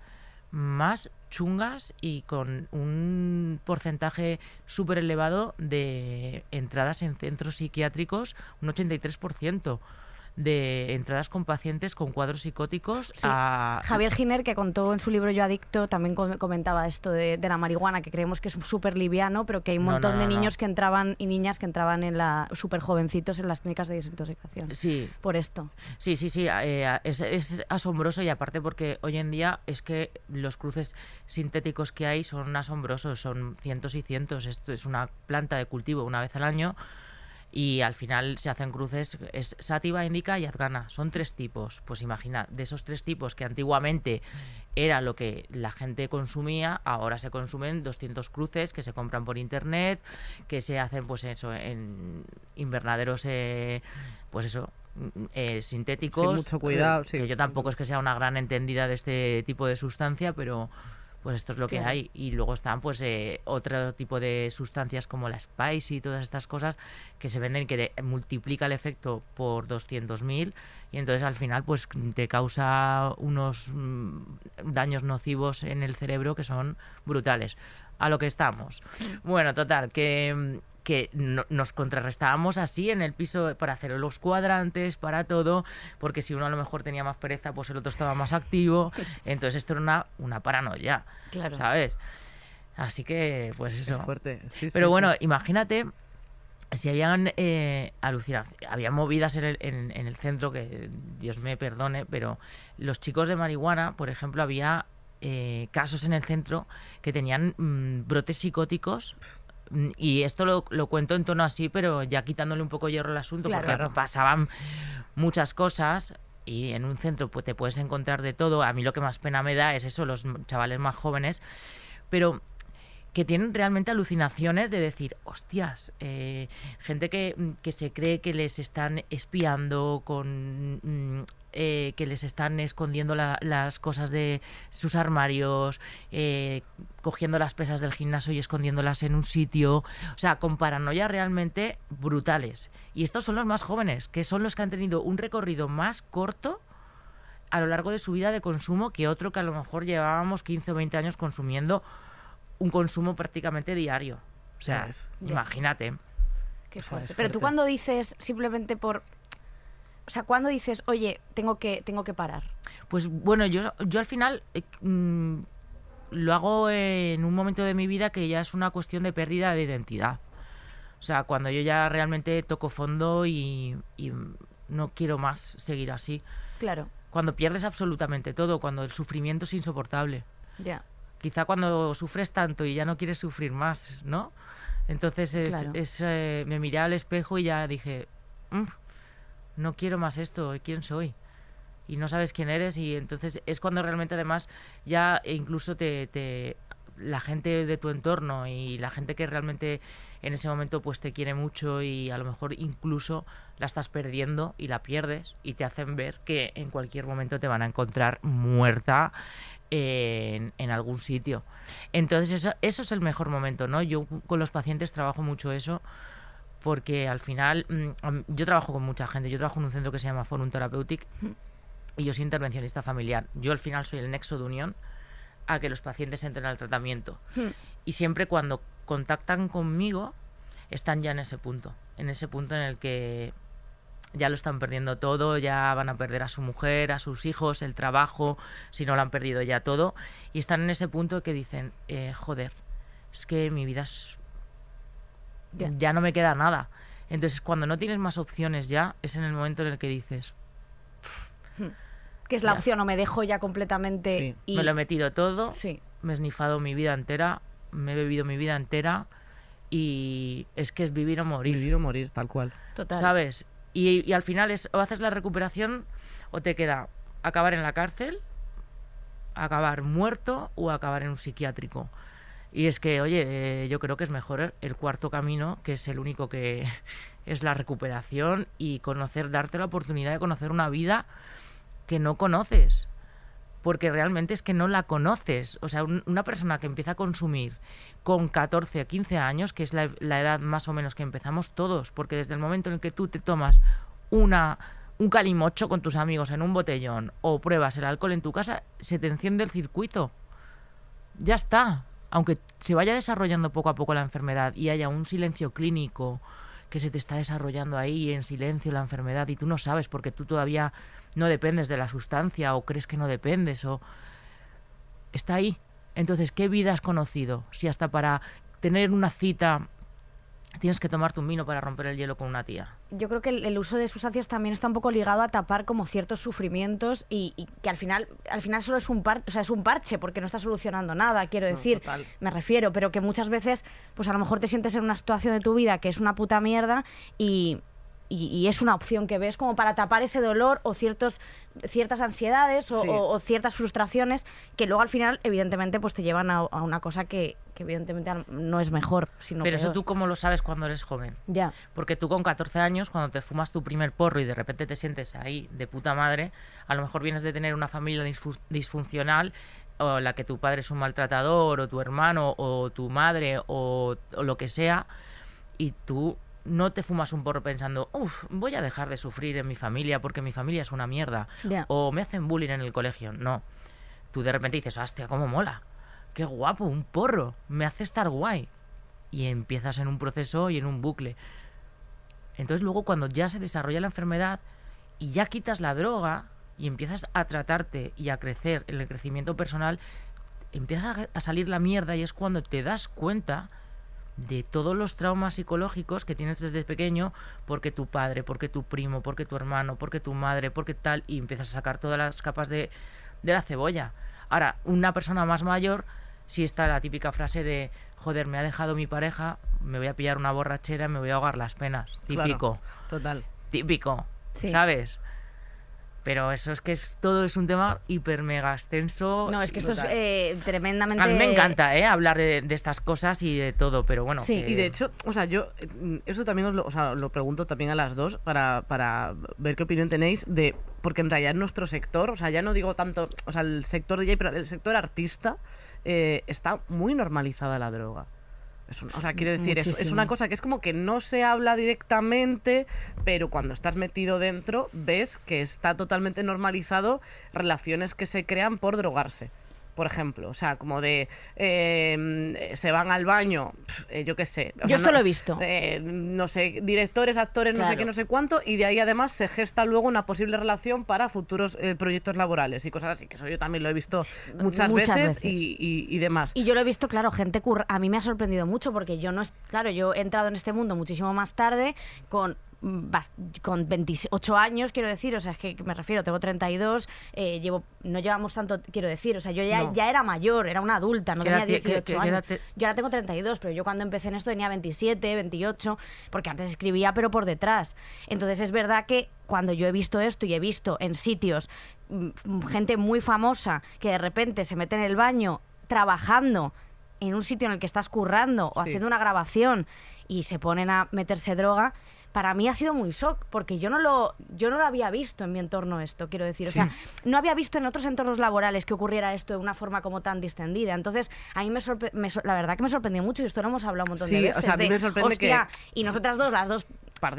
más chungas y con un porcentaje súper elevado de entradas en centros psiquiátricos, un 83% de entradas con pacientes con cuadros psicóticos
Sí.
a...
Javier Giner, que contó en su libro Yo Adicto, también com- comentaba esto de, de la marihuana, que creemos que es súper liviano, pero que hay un
No,
montón
no,
de
no,
niños que entraban y niñas que entraban en la súper jovencitos en las clínicas de desintoxicación.
Sí,
Por esto.
Sí, sí, sí, eh, es, es asombroso y aparte porque hoy en día es que los cruces sintéticos que hay son asombrosos, son cientos y cientos. Esto es una planta de cultivo una vez al año y al final se hacen cruces, es sativa, indica y azgana. Son tres tipos. Pues imagina, de esos tres tipos que antiguamente era lo que la gente consumía, ahora se consumen 200 cruces que se compran por internet, que se hacen pues eso en invernaderos, eh, pues eso, eh, sintéticos.
mucho cuidado,
eh,
sí.
Que yo tampoco es que sea una gran entendida de este tipo de sustancia, pero pues esto es lo que hay. Y luego están pues eh, otro tipo de sustancias como la Spice y todas estas cosas que se venden que te multiplica el efecto por 200.000 y entonces al final pues te causa unos mm, daños nocivos en el cerebro que son brutales. A lo que estamos. Bueno, total, que, mm, que no- nos contrarrestábamos así en el piso para hacer los cuadrantes, para todo, porque si uno a lo mejor tenía más pereza, pues el otro estaba más activo. (laughs) Entonces esto era una, una paranoia,
Claro.
¿sabes? Así que, pues
Es
eso.
fuerte. sí,
Pero
sí,
bueno,
sí.
imagínate si habían eh, alucinaciones, había movidas en el, en, en el centro que Dios me perdone, pero los chicos de marihuana, por ejemplo, había eh, casos en el centro que tenían mm, brotes psicóticos. Mm, Y esto lo, lo cuento en tono así, pero ya quitándole un poco hierro al asunto,
Claro.
porque
Claro.
pasaban muchas cosas y en un centro pues, te puedes encontrar de todo. A mí lo que más pena me da es eso, los chavales más jóvenes, pero que tienen realmente alucinaciones de decir, hostias, eh, gente que, mm, que se cree que les están espiando, con mm, eh, que les están escondiendo la- las cosas de sus armarios, eh, cogiendo las pesas del gimnasio y escondiéndolas en un sitio, o sea, con paranoia realmente brutales. Y estos son los más jóvenes, que son los que han tenido un recorrido más corto a lo largo de su vida de consumo que otro que a lo mejor llevábamos 15 o 20 años consumiendo un consumo prácticamente diario. O sea, imagínate.
Qué fuerte. Pero tú cuando dices simplemente por... O sea, cuando dices, oye, tengo que, tengo que parar.
Pues bueno, yo, yo al final eh, mm, lo hago en un momento de mi vida que ya es una cuestión de pérdida de identidad. O sea, cuando yo ya realmente toco fondo y, y no quiero más seguir así.
Claro,
Cuando pierdes absolutamente todo, cuando el sufrimiento es insoportable.
ya.
quizá cuando sufres tanto y ya no quieres sufrir más, ¿no? Entonces es,
Claro.
es, eh, me miré al espejo y ya dije, "Mm, no quiero más esto, ¿quién soy? Y no sabes quién eres y entonces es cuando realmente además ya incluso te, te- la gente de tu entorno y la gente que realmente en ese momento pues te quiere mucho y a lo mejor incluso la estás perdiendo y la pierdes y te hacen ver que en cualquier momento te van a encontrar muerta en, en algún sitio. Entonces eso, eso es el mejor momento, ¿no? Yo con los pacientes trabajo mucho eso porque al final mm, yo trabajo con mucha gente, yo trabajo en un centro que se llama Forum Therapeutic y yo soy intervencionista familiar. Yo al final soy el nexo de unión a que los pacientes entren al tratamiento. Y siempre cuando contactan conmigo están ya en ese punto, en ese punto en el que ya lo están perdiendo todo, ya van a perder a su mujer, a sus hijos, el trabajo, si no lo han perdido ya todo, y están en ese punto que dicen, eh, joder, es que mi vida es...
Ya.
ya no me queda nada. Entonces cuando no tienes más opciones ya, es en el momento en el que dices,
Que es la
Ya.
opción o me dejo ya completamente
Sí.
y...
me lo he metido todo,
Sí,
me he snifado mi vida entera, me he bebido mi vida entera y es que es vivir o morir,
Vivir o morir, tal cual.
total.
¿sabes? Y, y al final es o haces la recuperación o te queda acabar en la cárcel, acabar muerto o acabar en un psiquiátrico. Y es que, oye, eh, yo creo que es mejor el cuarto camino, que es el único que (laughs) es la recuperación y conocer, darte la oportunidad de conocer una vida que no conoces. Porque realmente es que no la conoces. O sea, un- una persona que empieza a consumir con 14 o 15 años, que es la, la edad más o menos que empezamos todos, porque desde el momento en el que tú te tomas una, un calimocho con tus amigos en un botellón o pruebas el alcohol en tu casa, se te enciende el circuito. Ya está. Aunque se vaya desarrollando poco a poco la enfermedad y haya un silencio clínico que se te está desarrollando ahí en silencio la enfermedad y tú no sabes porque tú todavía no dependes de la sustancia o crees que no dependes o está ahí. Entonces, ¿qué vida has conocido? Si hasta para tener una cita tienes que tomarte un vino para romper el hielo con una tía.
Yo creo que el, el uso de sustancias también está un poco ligado a tapar como ciertos sufrimientos y, y que al final, al final solo es un par, o sea, es un parche porque no está solucionando nada, quiero decir, me refiero, pero que muchas veces, pues a lo mejor te sientes en una situación de tu vida que es una puta mierda y, y- y es una opción que ves como para tapar ese dolor o ciertos, ciertas ansiedades o,
Sí.
o- o ciertas frustraciones que luego al final, evidentemente, pues te llevan a, a una cosa que, que evidentemente no es mejor, sino
Pero eso
peor.
tú cómo lo sabes cuando eres joven.
Ya.
Porque tú con 14 años, cuando te fumas tu primer porro y de repente te sientes ahí de puta madre, a lo mejor vienes de tener una familia disfu- disfuncional o la que tu padre es un maltratador o tu hermano o tu madre o, o lo que sea y tú no te fumas un porro pensando, uff, voy a dejar de sufrir en mi familia porque mi familia es una mierda o me hacen bullying en el colegio. No. Tú de repente dices, hostia, cómo mola. Qué guapo, un porro. Me hace estar guay. Y empiezas en un proceso y en un bucle. Entonces luego cuando ya se desarrolla la enfermedad y ya quitas la droga y empiezas a tratarte y a crecer en el crecimiento personal, empieza a, a salir la mierda y es cuando te das cuenta de todos los traumas psicológicos que tienes desde pequeño porque tu padre, porque tu primo, porque tu hermano, porque tu madre, porque tal, y empiezas a sacar todas las capas de, de la cebolla. Ahora, una persona más mayor, sí está la típica frase de, joder, me ha dejado mi pareja, me voy a pillar una borrachera, me voy a ahogar las penas.
Claro,
Típico,
total.
típico,
Sí.
¿sabes? Pero eso es que es, todo es un tema hiper mega extenso.
No, es que esto es eh, tremendamente...
A mí me encanta, ¿eh? Hablar de, de estas cosas y de todo, pero bueno.
Sí,
Y de hecho, o sea, yo mm, eso también os lo, o sea, lo pregunto también a las dos para, para ver qué opinión tenéis de porque en realidad en nuestro sector, o sea, ya no digo tanto, o sea, el sector DJ, pero el sector artista eh, está muy normalizada la droga. Es un- o sea, quiero decir, es, es una cosa que es como que no se habla directamente, pero cuando estás metido dentro ves que está totalmente normalizado relaciones que se crean por drogarse. Por ejemplo, o sea, como de eh, se van al baño, pf, eh, yo qué sé. o
Yo
sea,
esto
no-
lo he visto.
eh, no sé, directores, actores, no sé qué, no sé cuánto, y de ahí además se gesta luego una posible relación para futuros eh, proyectos laborales y cosas así, que eso yo también lo he visto muchas,
muchas
veces,
veces.
Y, y- y demás.
Y yo lo he visto, claro, gente curra. A mí me ha sorprendido mucho porque yo no es. Claro, yo he entrado en este mundo muchísimo más tarde con. Con 28 años, quiero decir, o sea, es que me refiero, tengo 32, eh, llevo, no llevamos tanto, quiero decir, o sea, yo ya,
No.
ya era mayor, era una adulta, no
¿Qué
tenía
edad tie- qué-
18
qué- qué
años. Yo ahora tengo 32, pero yo cuando empecé en esto tenía 27, 28, porque antes escribía, pero por detrás. Entonces es verdad que cuando yo he visto esto y he visto en sitios mm, gente muy famosa que de repente se mete en el baño trabajando en un sitio en el que estás currando o
Sí.
haciendo una grabación y se ponen a meterse droga, para mí ha sido muy shock, porque yo no lo, yo no lo había visto en mi entorno esto, quiero decir. O sea, no había visto en otros entornos laborales que ocurriera esto de una forma como tan distendida. Entonces, a mí me, me la verdad que me sorprendió mucho y esto lo hemos hablado un montón
Sí,
de
o
veces.
sea, a mí
de,
me sorprende que-
"Hostia", Y nosotras dos, las dos...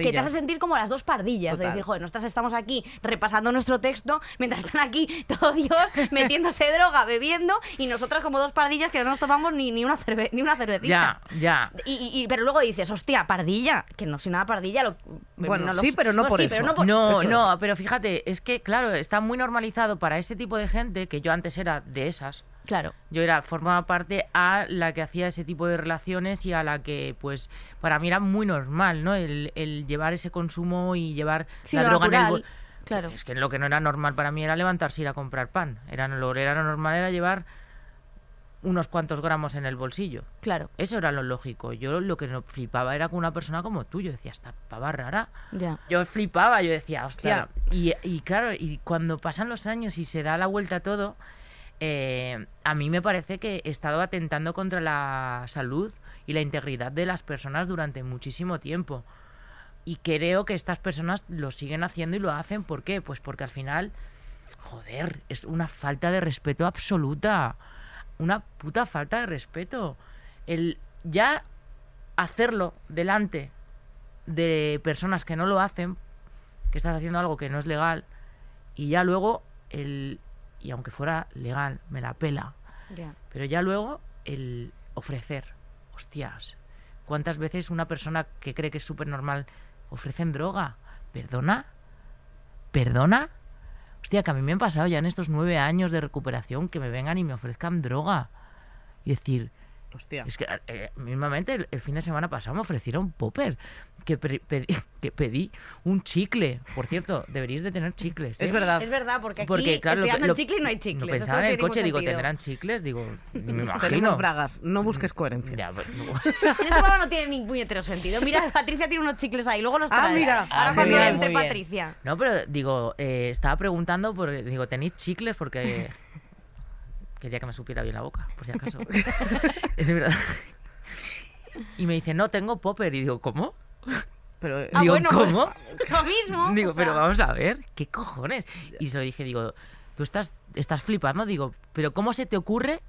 Que te hace sentir como las dos pardillas, de decir, joder, nosotras estamos aquí repasando nuestro texto, mientras están aquí todo Dios (laughs) metiéndose droga, bebiendo, y nosotras como dos pardillas que no nos tomamos ni, ni, una, cerve- ni una cervecita.
Ya, ya.
Y, pero luego dices, hostia, pardilla, que no soy nada pardilla. Lo,
Bueno,
lo-
sí, pero no por
sí,
eso.
pero no por-
No,
eso
no, pero fíjate, es que, claro, está muy normalizado para ese tipo de gente, que yo antes era de esas.
Claro.
Yo era, formaba parte a la que hacía ese tipo de relaciones y a la que, pues, para mí era muy normal, ¿no? El, el llevar ese consumo y llevar
Sí,
la droga en el
claro.
Es que lo que no era normal para mí era levantarse y ir a comprar pan. Era, lo era normal era llevar unos cuantos gramos en el bolsillo.
Claro,
Eso era lo lógico. Yo lo que no flipaba era con una persona como tú. Yo decía, esta pava rara.
ya.
Yo flipaba, yo decía, hostia.
Claro.
Y, y claro, y cuando pasan los años y se da la vuelta todo, eh, a mí me parece que he estado atentando contra la salud y la integridad de las personas durante muchísimo tiempo. Y creo que estas personas lo siguen haciendo y lo hacen. ¿Por qué? Pues porque al final, joder, es una falta de respeto absoluta. Una puta falta de respeto. El ya hacerlo delante de personas que no lo hacen, que estás haciendo algo que no es legal, y ya luego el. Y aunque fuera legal, me la pela. Pero ya luego el ofrecer. Hostias. ¿Cuántas veces una persona que cree que es súper normal ofrecen droga? ¿Perdona? ¿Perdona? Hostia, que a mí me han pasado ya en estos nueve años de recuperación que me vengan y me ofrezcan droga. Y decir,
Hostia.
es que eh, mismamente el, el fin de semana pasado me ofrecieron popper, que, (laughs) pedí, que pedí un chicle. Por cierto, deberíais de tener chicles.
Es
¿eh?
verdad.
Es verdad, porque aquí
Porque, claro,
estoy
lo, lo-
chicle y no hay chicle.
No
Esto
pensaba en el coche, digo. ¿tendrán chicles? Digo, ni me (laughs)
Tenemos
imagino.
bragas, no busques coherencia.
Ya, pues, no. (laughs)
En este programa no tiene ningún puñetero sentido. Mira, Patricia tiene unos chicles ahí, luego los
Ah,
trae.
mira.
Ahora
Ah,
cuando
bien,
entre. Patricia.
No, pero digo, eh, estaba preguntando, porque digo, ¿tenéis chicles? Porque quería que me supiera bien la boca, por si acaso. (laughs) es verdad. Y me dice, no, tengo popper. Y digo, ¿cómo?
Pero,
Ah,
digo,
bueno, pues,
¿cómo?
Lo mismo.
Digo,
o sea,
pero vamos a ver, ¿qué cojones? Y se lo dije, digo, tú estás, estás flipando, digo, pero ¿cómo se te ocurre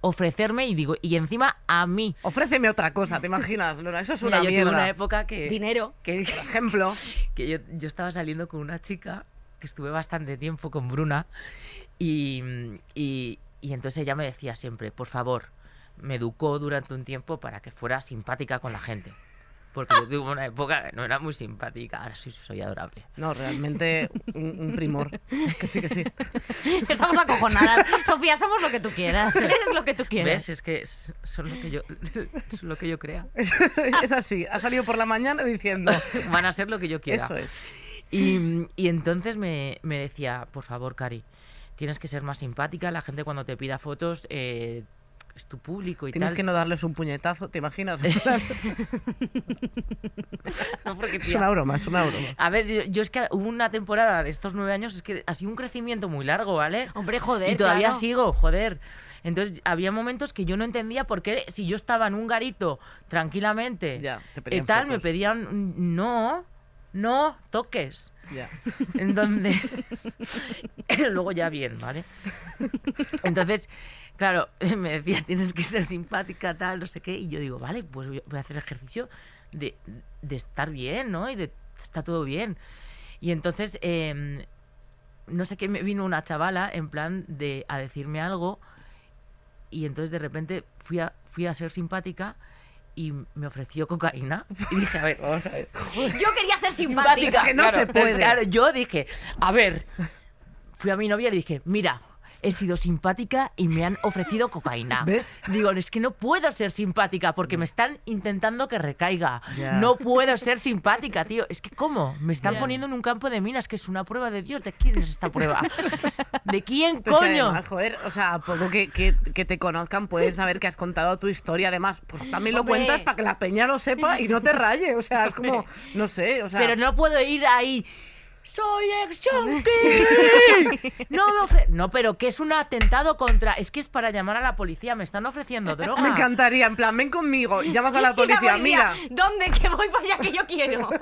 ofrecerme y digo, y encima a mí?
ofréceme otra cosa, ¿te imaginas, Lola? Eso es una
Mira, yo
mierda.
tuve una época que,
Dinero.
que,
Por (laughs) ejemplo,
que yo, yo estaba saliendo con una chica que estuve bastante tiempo con Bruna y, y, y entonces ella me decía siempre, por favor, me educó durante un tiempo para que fuera simpática con la gente. Porque yo tuve una época que no era muy simpática, ahora sí soy adorable.
no, realmente un, un primor. Que sí, que sí. (laughs)
Estamos acojonadas. Sofía, somos lo que tú quieras. Eres lo que tú quieras.
¿Ves? Es que es- son lo que yo, (laughs) son lo que yo crea. (laughs)
Es, es así, ha salido por la mañana diciendo,
Van a ser lo que yo quiera.
eso es.
Y, y entonces me, me decía, por favor, Cari, tienes que ser más simpática. La gente cuando te pida fotos eh, es tu público y
Tienes
tal.
que no darles un puñetazo, ¿te imaginas? (laughs)
No, porque,
es una broma, es una broma.
A ver, yo, yo es que hubo una temporada de estos nueve años, es que ha sido un crecimiento muy largo, ¿vale?
Hombre, joder.
y todavía
claro.
sigo, joder. Entonces había momentos que yo no entendía por qué si yo estaba en un garito tranquilamente
Ya, te
y
pedían
tal, me pedían, no, no toques.
Ya. (laughs)
Entonces, (laughs) luego ya bien, ¿vale? Entonces, claro, (laughs) me decía, tienes que ser simpática, tal, no sé qué, y yo digo, vale, pues voy a hacer ejercicio de, de estar bien, ¿no? Y de está todo bien. Y entonces, em, no sé qué, me vino una chavala en plan de a decirme algo, y entonces de repente fui a, fui a ser simpática y me ofreció cocaína. Y dije, a ver, vamos a ver.
Yo quería ser simpática.
Es que no se
entonces,
puede.
claro, yo dije, a ver, fui a mi novia y le dije, mira, he sido simpática y me han ofrecido cocaína.
¿Ves?
Digo, es que no puedo ser simpática porque me están intentando que recaiga.
Ya.
No puedo ser simpática, tío. Es que, ¿cómo? Me están
Ya.
poniendo en un campo de minas que es una prueba de Dios. ¿De quién es esta prueba? ¿De quién,
Pero (laughs) es que
coño?
además, joder, o sea, poco que, que, que te conozcan pueden saber que has contado tu historia. Además, pues también lo
Hombre.
cuentas para que la peña lo sepa y no te raye. O sea, es como, (laughs) no sé, o sea...
Pero no puedo ir ahí. Soy ex junkie. No me ofre... No, pero que es un atentado contra. Es que es para llamar a la policía. Me están ofreciendo (laughs) droga.
Me encantaría, en plan, ven conmigo llamas a la (laughs) policía, mira.
¿Dónde? Que voy para allá que yo quiero. (laughs)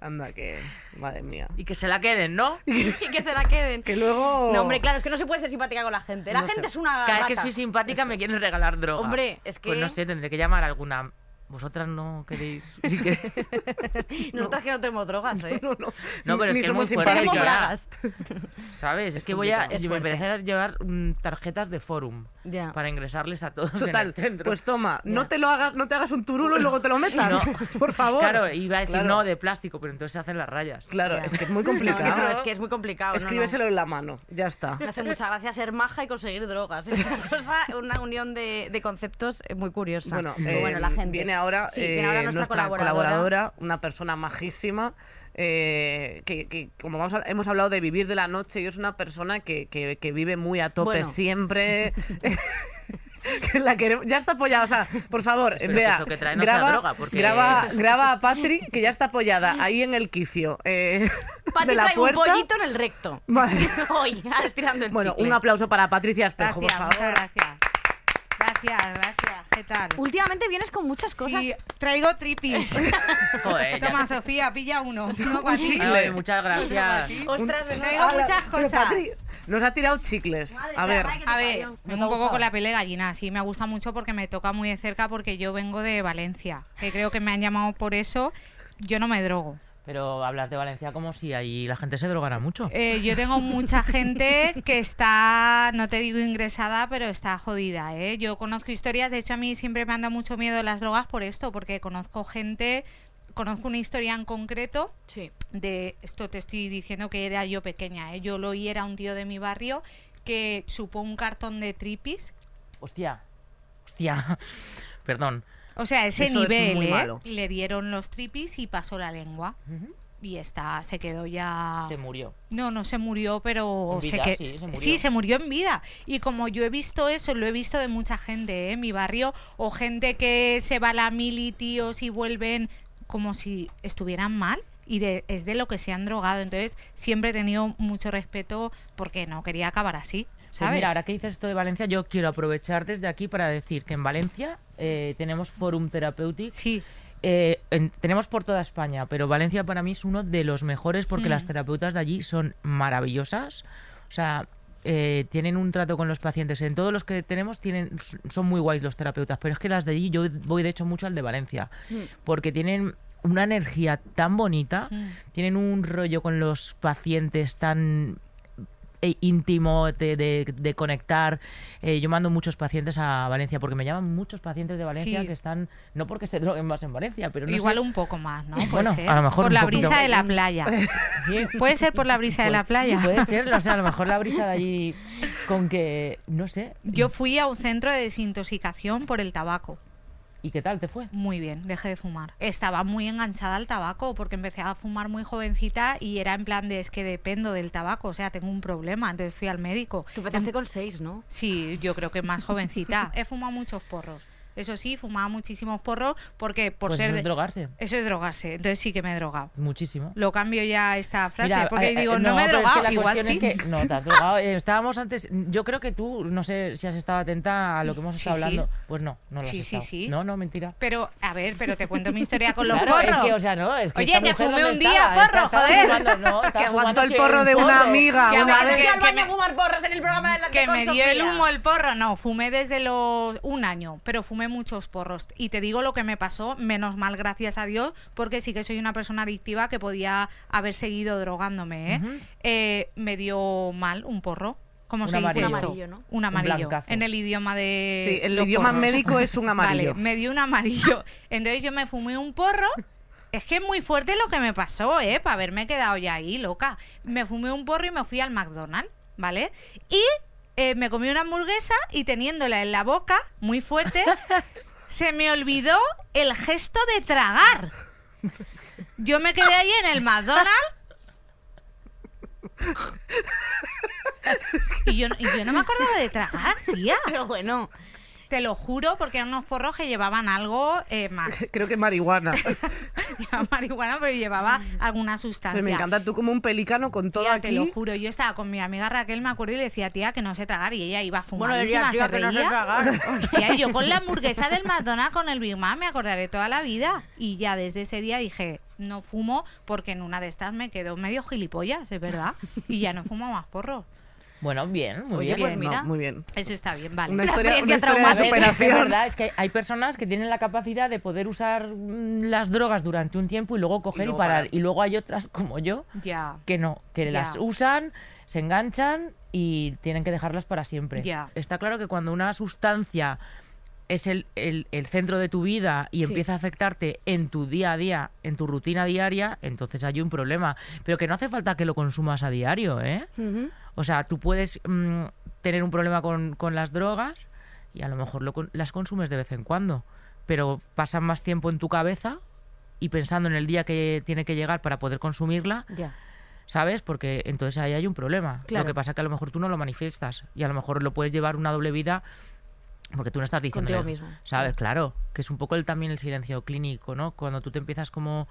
Anda, que... Madre mía.
Y que se la queden, ¿no?
y que se la queden.
Que luego...
No, hombre, claro, es que no se puede ser simpática con la gente. La
No
gente
sé.
es una.
Cada vez que soy simpática me quieren regalar droga.
Hombre, es que-
Pues no sé, tendré que llamar a alguna. Vosotras no queréis. (laughs) Sí que...
Nosotras que no tenemos drogas, ¿eh? (laughs)
No, no.
No, pero es que es muy fuerte. (laughs) ¿Sabes? Es,
Es
que voy a.
Es
me a llevar mm, tarjetas de forum
Ya.
para ingresarles a todos en
Total,
el centro.
pues toma, no te lo hagas, no te hagas un turulo y luego te lo metas.
No.
Por favor.
Claro, iba a decir
Claro.
no de plástico, pero entonces se hacen las rayas.
Claro,
Ya.
es que es muy complicado.
no, es que es muy complicado. no, no.
Escríbeselo en la mano, ya está.
Me hace mucha gracia ser maja y conseguir drogas. Es una cosa, una unión de, de conceptos eh, muy curiosa.
Bueno,
Pero
eh,
bueno, la gente.
viene ahora,
Sí, viene ahora
eh,
nuestra,
nuestra
colaboradora.
colaboradora, una persona majísima, eh, que, que, como vamos a- hemos hablado de vivir de la noche, y es una persona que, que- que vive muy a tope
Bueno.
siempre. (laughs) (laughs) Que la queremos- ya está apoyada, o sea, por favor,
que
vea,
eso que sea
graba,
droga, porque-
graba, (laughs) graba a Patri, que ya está apoyada ahí en el quicio eh, la
trae un
puerta.
pollito en el recto.
Vale.
Hoy, estirando el
Bueno,
chicle.
un aplauso para Patricia Espejo,
Gracias,
por favor.
muchas gracias. Gracias, gracias. ¿Qué tal?
Últimamente vienes con muchas cosas.
Sí, traigo tripis. (laughs)
Joder, ya-
Toma, Sofía, pilla uno. Uno para
chicle.
Muchas gracias.
Ostras, de
Traigo muchas cosas.
Nos ha tirado chicles.
Madre
A ver,
A ver, un poco con la piel de gallina. Sí, me gusta mucho porque me toca muy de cerca porque yo vengo de Valencia. Que creo que me han llamado por eso. Yo no me drogo.
Pero hablas de Valencia como si ahí la gente se drogara mucho.
Eh, yo tengo mucha gente que está, no te digo ingresada, pero está jodida. ¿eh? Yo conozco historias, de hecho a mí siempre me han dado mucho miedo las drogas por esto, porque conozco gente, conozco una historia en concreto
Sí.
de esto te estoy diciendo que era yo pequeña, ¿eh? yo lo oí, era un tío de mi barrio que chupó un cartón de tripis.
Hostia. Hostia. (laughs) Perdón.
O sea, ese
Eso
nivel, ¿eh? Le dieron los tripis y pasó la lengua. Y está, se quedó ya...
Se murió.
No, no se murió, pero
En
se
vida,
que-
sí, se murió.
sí, se murió en vida. Y como yo he visto eso, lo he visto de mucha gente ¿eh? en mi barrio, o gente que se va a la mili, tíos, y vuelven como si estuvieran mal. Y de- es de lo que se han drogado. Entonces, siempre he tenido mucho respeto porque no quería acabar así.
Pues mira, ahora que dices esto de Valencia, yo quiero aprovechar desde aquí para decir que en Valencia eh, tenemos Forum Therapeutic.
sí,
Eh, en- tenemos por toda España, pero Valencia para mí es uno de los mejores porque
Mm.
las terapeutas de allí son maravillosas. O sea, eh, tienen un trato con los pacientes. En todos los que tenemos tienen son muy guays los terapeutas, pero es que las de allí yo voy de hecho mucho al de Valencia, porque tienen una energía tan bonita,
Mm.
tienen un rollo con los pacientes tan íntimo de, de- de conectar. Eh, yo mando muchos pacientes a Valencia porque me llaman muchos pacientes de Valencia
Sí.
que están, no porque se droguen más en Valencia, pero no
igual
sé.
un poco más, ¿no? (laughs)
Bueno,
ser.
a lo mejor
por la
poquito.
brisa de la (laughs) playa.
Sí,
Puede ser por la brisa de la playa.
Puede ser, o sea, a lo (laughs) mejor la brisa de allí con que, no sé.
Yo fui a un centro de desintoxicación por el tabaco.
¿Y qué tal te fue?
Muy bien, dejé de fumar. Estaba muy enganchada al tabaco porque empecé a fumar muy jovencita y era en plan de es que dependo del tabaco, o sea, tengo un problema. Entonces fui al médico.
Tú empezaste con seis, ¿no?
Sí, yo creo que más jovencita. (laughs) He fumado muchos porros. Eso sí, fumaba muchísimos porros porque por
Pues
ser...
eso es drogarse,
Eso es drogarse. Entonces sí que me he drogado.
muchísimo.
Lo cambio ya esta frase
Mira,
porque
eh, eh,
digo, no, me he
pero es que
drogado. Igual sí.
es que (laughs) no te has drogado. Eh, estábamos antes, yo creo que tú, no sé si has estado atenta a lo que hemos
Sí,
estado
sí.
hablando. Pues no, no lo has
Sí, sí,
estado.
sí.
No, no, mentira.
Pero, a ver, pero te cuento mi historia con los (laughs)
Claro,
porros.
es que, o sea, no, es que
Oye, que fumé
¿dónde
un día
estaba?
Porro,
estaba
joder.
fumando, no, (laughs)
Que aguantó el porro de una amiga
Que
una
me-
vez.
que-
al
que
baño
me-
a fumar porras en el programa de la
que
con
me dio el humo el porro. No, fumé desde los un año, pero fumé muchos porros. Y te digo lo que me pasó, menos mal, gracias a Dios, porque sí que soy una persona adictiva que podía haber seguido drogándome. ¿eh? Eh, me dio mal un porro. ¿Cómo
Un
se dice
amarillo.
esto?
Un amarillo, ¿no?
Un amarillo. en el idioma de.
Sí, el idioma
porros.
médico es un (laughs) amarillo.
Vale, me dio un amarillo. Entonces yo me fumé un porro. Es que es muy fuerte lo que me pasó, ¿eh? Para haberme quedado ya ahí, loca. Me fumé un porro y me fui al McDonald's, ¿vale? Y eh, me comí una hamburguesa y teniéndola en la boca, muy fuerte, (laughs) se me olvidó el gesto de tragar. Yo me quedé ahí en el McDonald's. (laughs) Y yo, y yo no me acordaba de tragar, tía.
Pero bueno,
Te lo juro, porque eran unos porros que llevaban algo eh, más. (laughs)
Creo que marihuana. (laughs)
Llevaba marihuana, pero llevaba alguna sustancia.
Pero me encanta tú como un pelicano con todo
Tía, te lo
aquí.
juro, yo estaba con mi amiga Raquel, me acuerdo, y le decía, tía, que no sé tragar, y ella iba
bueno,
fumadísima,
diría,
se
tío, que no sé. (laughs)
Tía, y yo con la hamburguesa del McDonald's con el Big Mac me acordaré toda la vida. Y ya desde ese día dije, no fumo porque en una de estas me quedo medio gilipollas, es verdad. Y ya no fumo más porro.
Bueno, bien, muy
Oye,
bien.
pues
No, muy bien.
Eso está bien, vale.
Una historia, una
experiencia
historia de
es que
superación.
Es verdad, es que hay personas que tienen la capacidad de poder usar mm, las drogas durante un tiempo y luego coger y,
luego
parar.
parar.
Y luego hay otras como yo
Ya.
que no, que
Ya.
las usan, se enganchan y tienen que dejarlas para siempre.
Ya.
Está claro que cuando una sustancia es el, el- el centro de tu vida y
Sí.
empieza a afectarte en tu día a día, en tu rutina diaria, entonces hay un problema. Pero que no hace falta que lo consumas a diario, ¿eh? O sea, tú puedes mm, tener un problema con, con las drogas y a lo mejor lo las consumes de vez en cuando, pero pasan más tiempo en tu cabeza y pensando en el día que tiene que llegar para poder consumirla,
ya.
¿sabes? Porque entonces ahí hay un problema.
Claro.
Lo que pasa es que a lo mejor tú no lo manifiestas y a lo mejor lo puedes llevar una doble vida porque tú no estás diciendo
Contigo mismo.
¿Sabes? Claro, que es un poco el, también el silencio clínico, ¿no? Cuando tú te empiezas como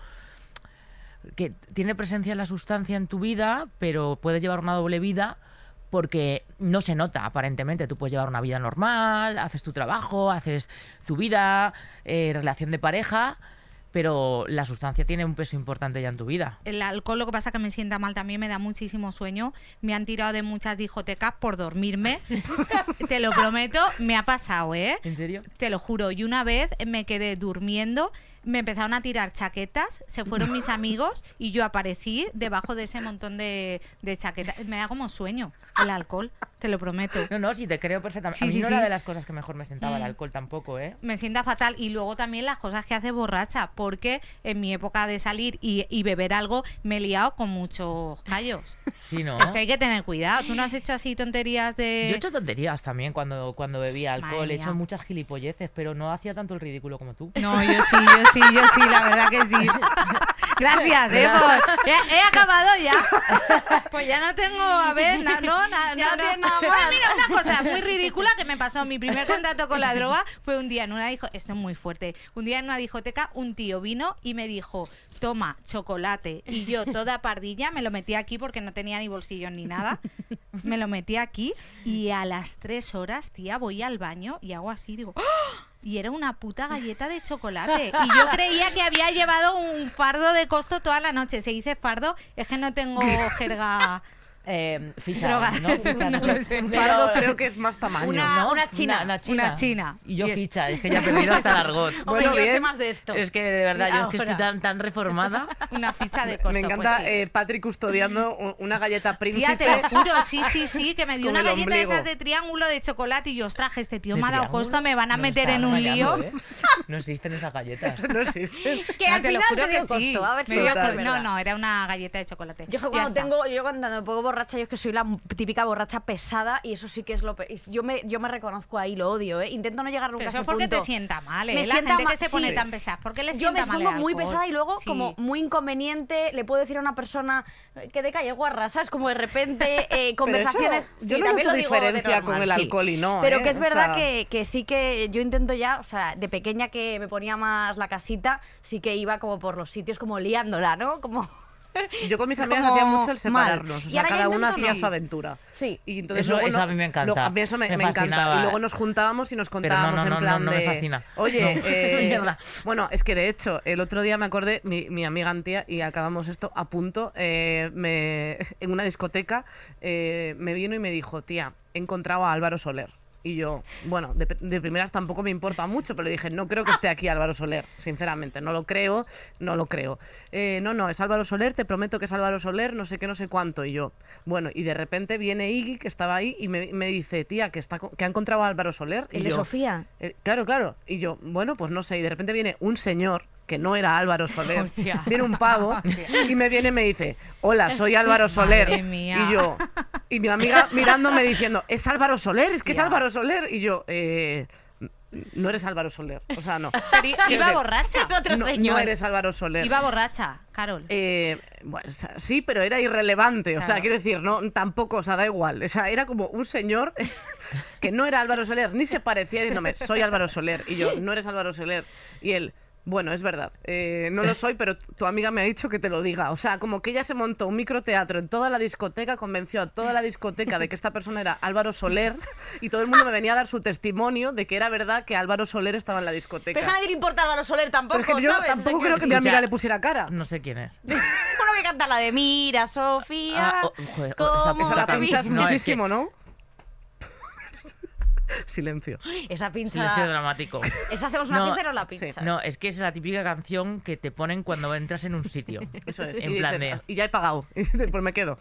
que tiene presencia la sustancia en tu vida, pero puedes llevar una doble vida porque no se nota aparentemente. Tú puedes llevar una vida normal, haces tu trabajo, haces tu vida, eh, relación de pareja, pero la sustancia tiene un peso importante ya en tu vida.
El alcohol lo que pasa que me sienta mal también, me da muchísimo sueño. Me han tirado de muchas discotecas por dormirme. (laughs) (laughs) Te lo prometo, me ha pasado, ¿eh?
¿En serio?
Te lo juro. Y una vez me quedé durmiendo. Me empezaron a tirar chaquetas, se fueron mis amigos y yo aparecí debajo de ese montón de, de chaquetas. Me da como sueño el alcohol, te lo prometo.
No, no, sí, te creo perfectamente.
Sí,
a mí
sí,
no
sí.
era de las cosas que mejor me sentaba el
Mm.
alcohol tampoco, ¿eh?
Me sienta fatal. Y luego también las cosas que hace borracha, porque en mi época de salir y, y beber algo me he liado con muchos callos.
Sí, ¿no?
O sea, hay que tener cuidado. ¿Tú no has hecho así tonterías de...?
Yo he hecho tonterías también cuando, cuando bebía alcohol.
Madre
He hecho
mía.
muchas gilipolleces, pero no hacía tanto el ridículo como tú.
No, yo sí, yo sí, yo sí, la verdad que sí. Gracias, ¿eh? por- He, he acabado ya. Pues ya no tengo, a ver, na- no, na- (laughs)
no
no,
tienes nada más.
mira, una cosa muy ridícula que me pasó. Mi primer contacto con la droga fue un día en una discoteca, esto es muy fuerte, un día en una discoteca un tío vino y me dijo, toma, chocolate. Y yo, toda pardilla, me lo metí aquí porque no tenía ni bolsillos ni nada. Me lo metí aquí y a las tres horas, tía, voy al baño y hago así, digo... ¡Ah! Y era una puta (laughs) galleta de chocolate. Y yo creía que había llevado un fardo de costo toda la noche. Se dice fardo, es que no tengo jerga. (laughs)
Eh. ¿no? (laughs) Sé.
Un fardo creo que es más tamaño.
Una-
¿no?
una china.
Una, china.
Una china.
Y yo
Y es-
ficha, es que ya he (laughs) perdido hasta el argot.
Hombre,
Bueno,
yo sé más de esto.
Es que de verdad, yo es que estoy tan, tan reformada.
Una ficha de costo.
Me encanta
pues sí.
eh, Patrick custodiando una galleta príncipe.
Tía, te lo juro, sí, sí, sí, que me dio una galleta de esas de triángulo de chocolate y yo, ostras, este tío
¿De
me ha dado costo, me van a
No
meter en un lío.
¿eh? No existen esas galletas. (laughs)
no existen.
Que
No,
al
te lo
final
juro
te dio
que sí.
costo, a ver si
Me dio. No, no, era una galleta de chocolate.
Yo cuando tengo, yo cuando me pongo borracha, yo es que soy la típica borracha pesada y eso sí que es lo pe- Yo me, yo me reconozco ahí, lo odio, ¿eh? Intento no llegar nunca
Pero
a
eso
ese
es porque
punto.
te sienta mal, ¿eh?
Me
La
sienta
gente que se pone
sí.
tan pesada. ¿Por qué le
Yo
sienta
me pongo muy pesada y luego
Sí.
como muy inconveniente le puedo decir a una persona eh, que de calle guarra, ¿sabes? Como de repente eh, (laughs) conversaciones...
Eso, yo
sí,
no noto diferencia con el alcohol y no,
Pero
¿eh?
que es
O
verdad
sea-
que, que sí que yo intento ya, o sea, de pequeña que me ponía más la casita, sí que iba como por los sitios como liándola, ¿no? Como... (laughs)
Yo con mis amigas
Como
hacía mucho el
mal.
separarnos. O sea, cada una hacía su aventura.
Sí.
Y entonces
Eso-
luego
eso
no-
a mí me encanta.
a mí eso me,
Me
me encanta. Y luego nos juntábamos y nos contábamos
no, no,
en plan
no, no me
de...
fascina.
Oye,
No. (laughs)
eh, (laughs) bueno, es que de hecho, el otro día me acordé, mi, mi amiga Antía, y acabamos esto a punto, eh, me, en una discoteca, eh, me vino y me dijo, tía, he encontrado a Álvaro Soler. Y yo, bueno, de, de primeras tampoco me importa mucho, pero le dije, no creo que esté aquí Álvaro Soler, sinceramente, no lo creo, no lo creo. Eh, no, no, es Álvaro Soler, te prometo que es Álvaro Soler, no sé qué, no sé cuánto. Y yo, bueno, y de repente viene Iggy, que estaba ahí, y me, me dice, tía, que, está, que ha encontrado a Álvaro Soler. Y
El de Sofía.
eh, claro, claro. Y yo, bueno, pues no sé. Y de repente viene un señor que no era Álvaro Soler.
Hostia.
Viene un pavo (laughs) y me viene y me dice, hola, soy Álvaro Soler.
Madre mía.
Y yo, y mi amiga mirándome diciendo, es Álvaro Soler, es que es. Álvaro Soler. Y yo, eh, no eres Álvaro Soler. O sea, no. (laughs)
Pero iba borracha.
Es otro
No,
señor.
no eres Álvaro Soler.
Iba borracha, Carol.
Eh, bueno, o sea, sí, pero era irrelevante. O sea, quiero decir, no, tampoco, o sea, da igual. O sea, era como un señor que no era Álvaro Soler, ni se parecía diciéndome, soy Álvaro Soler. Y yo, no eres Álvaro Soler. Y él, bueno, es verdad, eh, no lo soy, pero tu amiga me ha dicho que te lo diga. O sea, como que ella se montó un microteatro en toda la discoteca, convenció a toda la discoteca de que esta persona era Álvaro Soler y todo el mundo me venía a dar su testimonio de que era verdad que Álvaro Soler estaba en la discoteca.
Pero a nadie le importa Álvaro Soler tampoco,
Pero es que yo
¿sabes?
tampoco
O sea,
creo que mi amiga le pusiera cara.
No sé quién es. (laughs)
Uno que canta la de Mira, Sofía.
Ah, oh, joder, oh, esa-
¿cómo
esa
Esa la pinchas
No, es que-
muchísimo, ¿no? (laughs) Silencio.
Esa pincha.
Silencio dramático.
¿Esa hacemos una
No,
o no la
sí.
pinchas?
No, es que es la típica canción que te ponen cuando entras en un sitio. (laughs)
Eso es.
En
y,
plan
dices,
de...
y ya he pagado. (laughs) Pues me quedo.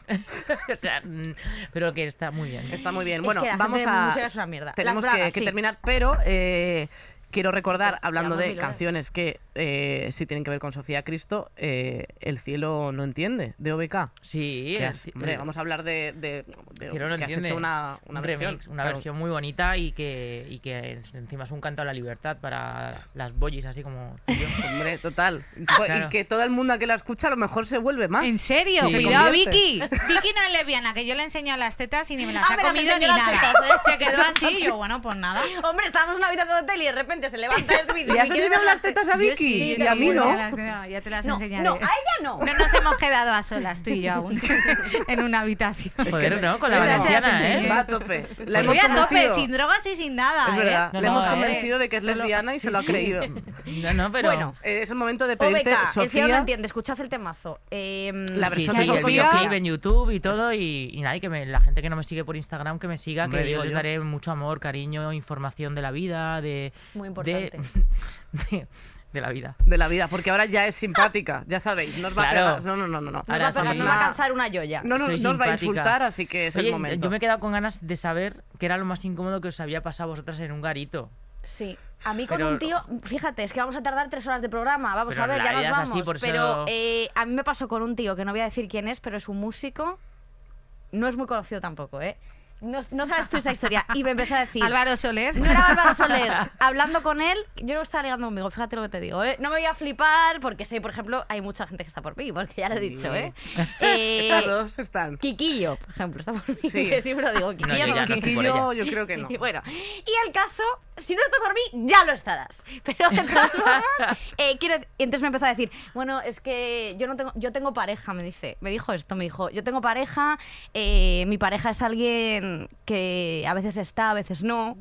o sea, mm, pero que está muy bien.
Está muy bien.
Es
Bueno,
que la
vamos
gente
a.
música es una mierda.
Tenemos
Las bragas,
que, que
sí.
terminar, pero eh, quiero recordar, hablando de
horas.
canciones que eh, sí tienen que ver con Sofía Cristo, eh, El cielo no entiende, de OBK.
Sí,
has- hombre,
el-
vamos a hablar de, de, de-
Cielo no
que has hecho una, una
un
versión.
remix, una
claro.
versión muy bonita y que, y que es- encima es un canto a la libertad para las boyis, así como y. (laughs)
Hombre, total.
Claro.
Y que todo el mundo que la escucha a lo mejor se vuelve más.
¿En serio?
Sí.
Cuidado, Vicky. (laughs) Vicky no es lesbiana, que yo le enseño las tetas y ni me las
Ah,
ha comido ni nada.
tetas, ¿eh?
Se quedó así y yo, bueno, pues nada.
Hombre, estábamos en una habitación de hotel y de repente se levanta (laughs) vídeo.
¿Le has enseñado las tetas a Vicky?
Sí,
y a
sí,
mí no.
Ya, las- no, ya te las
No,
enseñaré.
no, a ella no.
No nos hemos quedado a solas, tú y yo aún, (laughs) en una habitación.
Joder, ¿no? Con la valenciana. ¿eh?
Va a tope. La hemos
Voy a tope, sin drogas y sin nada,
Es
¿eh?
verdad,
No,
le
no,
hemos
eh.
convencido de que es lesbiana y se lo ha creído.
No, no, pero...
Bueno,
Eh, es el momento de pedirte,
OBK, el cielo no
Sofía.
entiende, escuchad el temazo. Eh,
La
Sí,
versión
sí,
de
el
Sofía-
videoclip en YouTube y todo y, y nada, y que me- la gente que no me sigue por Instagram que me siga,
Hombre,
que yo les daré mucho amor, cariño, información de la vida, de...
Muy importante. (laughs)
De, de, de la vida.
de la vida, porque ahora ya es simpática, ya sabéis, no os va
Claro.
a pegar, no, no, no, no, no.
Nos
Ahora
va a pegar,
sí.
nos va a
Una-
yoya.
No, no,
Soy
no os va a insultar, así que es
Oye,
el momento.
yo me he quedado con ganas de saber qué era lo más incómodo que os había pasado a vosotras en un garito.
Sí, a mí con
Pero-
un tío, fíjate, es que vamos a tardar tres horas de programa, vamos a ver, ya nos vamos.
así, por eso-
pero eh, a mí me pasó con un tío que no voy a decir quién es, pero es un músico, no es muy conocido tampoco, ¿eh? No, no sabes tú esta historia. Y me empezó a decir...
Álvaro Soler.
No era Álvaro Soler. (laughs) Hablando con él, yo no estaba ligando conmigo, fíjate lo que te digo, ¿eh? No me voy a flipar porque sé, por ejemplo, hay mucha gente que está por mí, porque ya lo he dicho, ¿eh? (laughs) Eh,
Estas dos están.
Quiquillo, por ejemplo, está por mí,
Sí.
que siempre lo digo.
No,
Quiquillo
yo
no,
no
Quiquillo, yo creo que no.
y bueno, y el caso, si no estás por mí, ya lo estarás. Pero de todas (laughs) formas, eh, quiero dec- y entonces me empezó a decir, bueno, es que yo no tengo, yo tengo pareja, me dice, me dijo esto, me dijo, yo tengo pareja, eh, mi pareja es alguien que a veces está, a veces no.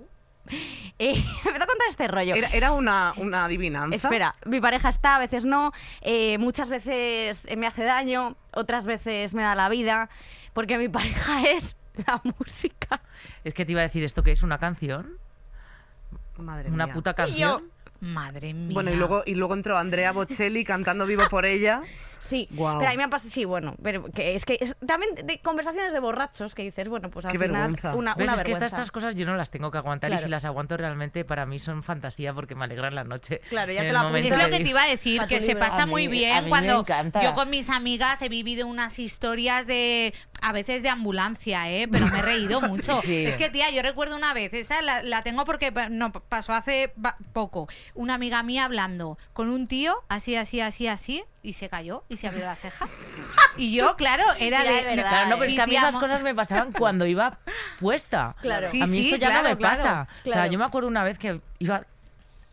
(laughs) Eh, (laughs) me a contar este rollo.
Era, era una, una adivinanza.
Espera, mi pareja está, a veces no. eh, muchas veces eh, me hace daño, otras veces me da la vida, porque mi (laughs) pareja es la música.
Es que te iba a decir esto que es una canción,
Madre
una
mía.
puta canción.
Madre mía.
Bueno, y luego, y luego entró Andrea Bocelli cantando Vivo por ella.
Sí,
Guau.
pero a mí me ha pasado, sí, bueno, pero que es que es también de conversaciones de borrachos que dices, bueno, pues al
Qué
final
vergüenza.
una,
¿Ves?
una
es que estas,
vergüenza.
estas cosas yo no las tengo que aguantar y
Claro.
si las aguanto realmente para mí son fantasía porque me alegran la noche.
Claro, ya
En
te
el momento
Es lo
de-
que te iba a decir,
tu
que se
libro.
pasa
A mí-
muy
a
bien
mí me
cuando
encanta.
yo con mis amigas he vivido unas historias de, a veces de ambulancia, ¿eh? pero me he reído (laughs) mucho.
Sí.
Es que, tía, yo recuerdo una vez, esa la, la tengo porque pa- no, pasó hace ba- poco, una amiga mía hablando con un tío, así, así, así, así, y se cayó y se abrió la ceja. (laughs) Y yo, claro, era de...
de verdad,
Claro, no, pero
Sí,
es que a mí esas cosas me pasaban cuando iba puesta. (laughs)
Claro.
Sí,
a mí
sí,
esto ya
claro,
no me
claro,
pasa. O sea,
claro.
yo me acuerdo una vez que iba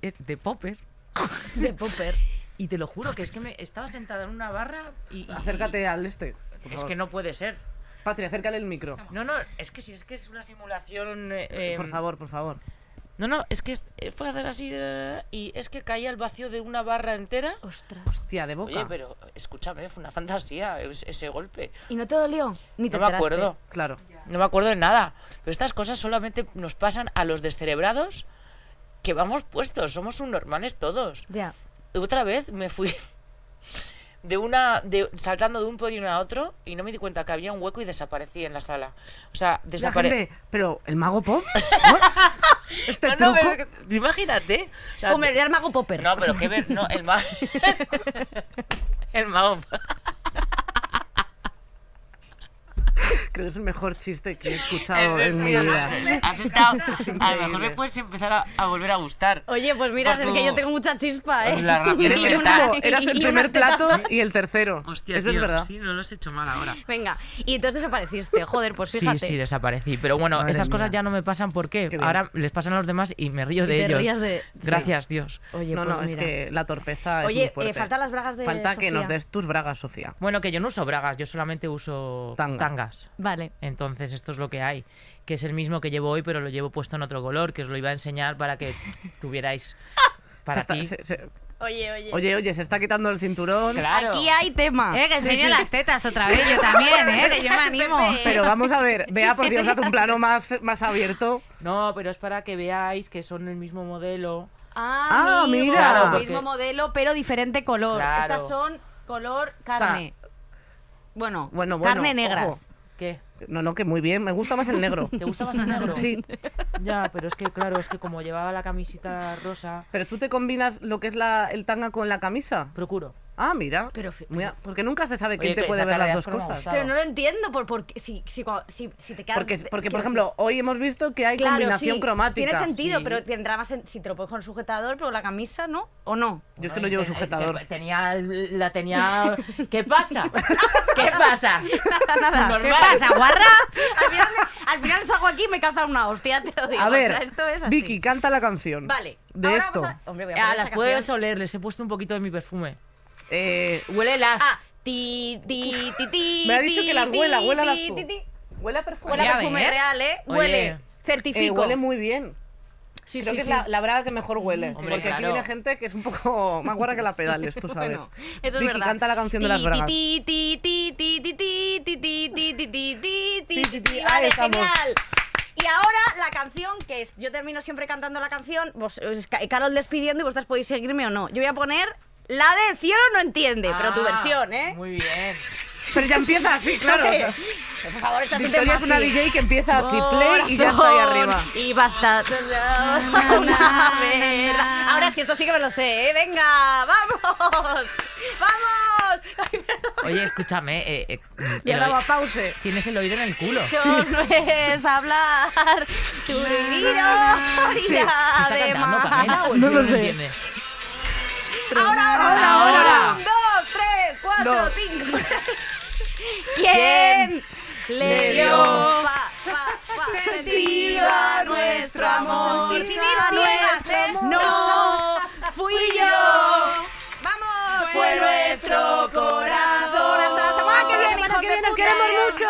eh, de popper (laughs)
de popper.
y te lo juro que es que me estaba sentada en una barra y... y-
Acércate al este. por
Es
favor.
que no puede ser.
Patria, acércale el micro.
No, no, es que si es que es una simulación... eh,
por favor, por favor.
No, no, es que es- eh, fue a hacer así y es que caía el vacío de una barra entera.
Ostras.
Hostia, de boca.
Oye, pero escúchame, fue una fantasía es- ese golpe.
¿Y no te dolió? Ni te
No me acuerdo.
Claro.
No me acuerdo de nada. Pero estas cosas solamente nos pasan a los descerebrados que vamos puestos. Somos subnormales todos.
Ya.
Otra vez me fui (laughs) de una de, saltando de un podio a otro y no me di cuenta que había un hueco y desaparecí en la sala. O sea, desaparecí.
pero ¿el mago pop? (laughs) ¿No? ¿Este
No, no,
truco?
pero imagínate. O sea,
Hombre, era el mago popper.
No, pero qué ver, no, el mago. (laughs) (laughs) el mago. (laughs)
Creo que es el mejor chiste que he escuchado en mi
sí,
vida.
Has estado. (laughs)
Es
A lo mejor me puedes empezar a, a volver a gustar.
Oye, pues mira,
Por
es que yo tengo mucha chispa, ¿eh?
La (laughs) rapidez
Y una-
mental.
eras el
una
primer
teta.
plato y el tercero.
Hostia,
Eso
tío,
es verdad.
Sí, no lo has hecho mal ahora.
Venga, y entonces desapareciste. Joder, pues fíjate.
Sí, sí, desaparecí. Pero bueno,
Madre
estas cosas
mía.
ya no me pasan porque
Qué bien.
ahora les pasan a los demás y me río
Y
de
te
ellos.
rías de-
Gracias, Dios.
Oye,
no,
pues
no, es que la torpeza es
Oye,
muy
eh,
fuerte.
faltan las bragas de
Falta que nos des tus bragas, Sofía.
Bueno, que yo no uso bragas, yo solamente uso
Tanga.
tangas.
Vale.
Entonces esto es lo que hay, que es el mismo que llevo hoy, pero lo llevo puesto en otro color, que os lo iba a enseñar para que tuvierais (laughs) para ti.
Oye, oye.
Oye, oye, se está quitando el cinturón.
Claro.
Aquí hay tema.
Eh, que enseño
sí.
las tetas otra vez, yo también, ¿eh? Que yo me (laughs) animo.
Pero vamos a ver, vea por Dios, haz un plano más, más abierto.
No, pero es para que veáis que son el mismo modelo.
Ah,
Ah,
amigo,
mira.
Claro,
mismo modelo, pero diferente color.
Claro.
Estas son color carne. bueno,
Bueno, bueno,
carne negras.
ojo.
¿Qué?
No, no, que muy bien, me gusta más el negro.
¿Te gusta más el (laughs) negro?
Sí,
Ya, pero es que claro, es que como llevaba la camisita rosa,
pero tú te combinas lo que es la, el tanga con la camisa.
procuro.
Ah, mira.
Pero fi-
Muy a- porque nunca se sabe quién
Oye,
te puede ver las dos cosas.
Pero no lo entiendo por, por si, si, si, si te quedas...
Porque, porque por ejemplo,
decir-
hoy hemos visto que hay
Claro,
combinación
sí,
cromática.
Tiene sentido,
Sí.
pero tendrá más si te lo pones con el sujetador, pero la camisa, ¿no? ¿O no?
Yo es que no llevo
Eh, eh,
sujetador.
que Tenía, la tenía... (laughs) ¿Qué pasa? ¿Qué pasa? (laughs)
Nada.
Normal.
¿Qué pasa, guarra?
Al final, al final salgo aquí y me cazan una hostia, te lo digo.
A
o
ver,
sea, esto es así.
Vicky, canta la canción.
Vale.
De
ahora
esto.
a- Hombre, voy a
Ah,
poner
las puedes oler, les he puesto un poquito de mi perfume.
Eh,
huélelas.
Ah, ti, ti, ti, ti.
Me ha dicho que las huela,
huela las.
Huele a perfume.
Huele a perfume real, ¿eh? Huele. Certifico.
huele muy bien.
Sí,
Creo
sí,
que
sí.
es la, la braga que mejor huele.
Hombre,
porque
claro.
aquí viene gente que es un poco más guarra que la pedales, tú sabes.
bueno, eso
Vicky es
verdad.
canta la canción de las bragas. Ahí estamos.
Genial. Y ahora la canción que es. Yo termino siempre cantando la canción. Vos, Carol despidiendo y vosotras podéis seguirme o no. Yo voy a poner la de Cielo no entiende, pero tu
Ah,
ción, ¿eh?
Muy bien.
Pero ya empieza así, (laughs) claro. o sea,
Por favor, esta
Victoria es una DJ que empieza así, play y ya está ahí arriba.
Y basta. (laughs) Una. Ahora sí, esto sí que me lo sé, ¿eh? Venga, vamos. Vamos. Ay, perdón.
Oye, escúchame. Eh, eh,
Ya
el
daba
oí-
pause.
Tienes el oído en el culo.
Yo no es hablar. Tuririro, orilla
¿Está
de
cantando
mar.
Camela o el
No
tío
lo sé.
entiende?
Ahora, ahora,
Ahora,
ahora.
ahora.
Un, dos, tres, cuatro,
No.
cinco. (laughs) ¿Quién le dio pa, pa, pa, sentido a nuestro amor?
Y sin ir
A
ciegas,
nuestro
¿eh?
amor. No, fui yo. Vamos, fue nuestro corazón. Hasta la semana que viene, hijos de
nos queremos mucho.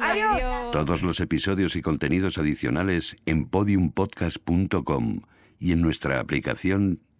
Adiós.
Todos los episodios y contenidos adicionales en podiumpodcast.com y en nuestra aplicación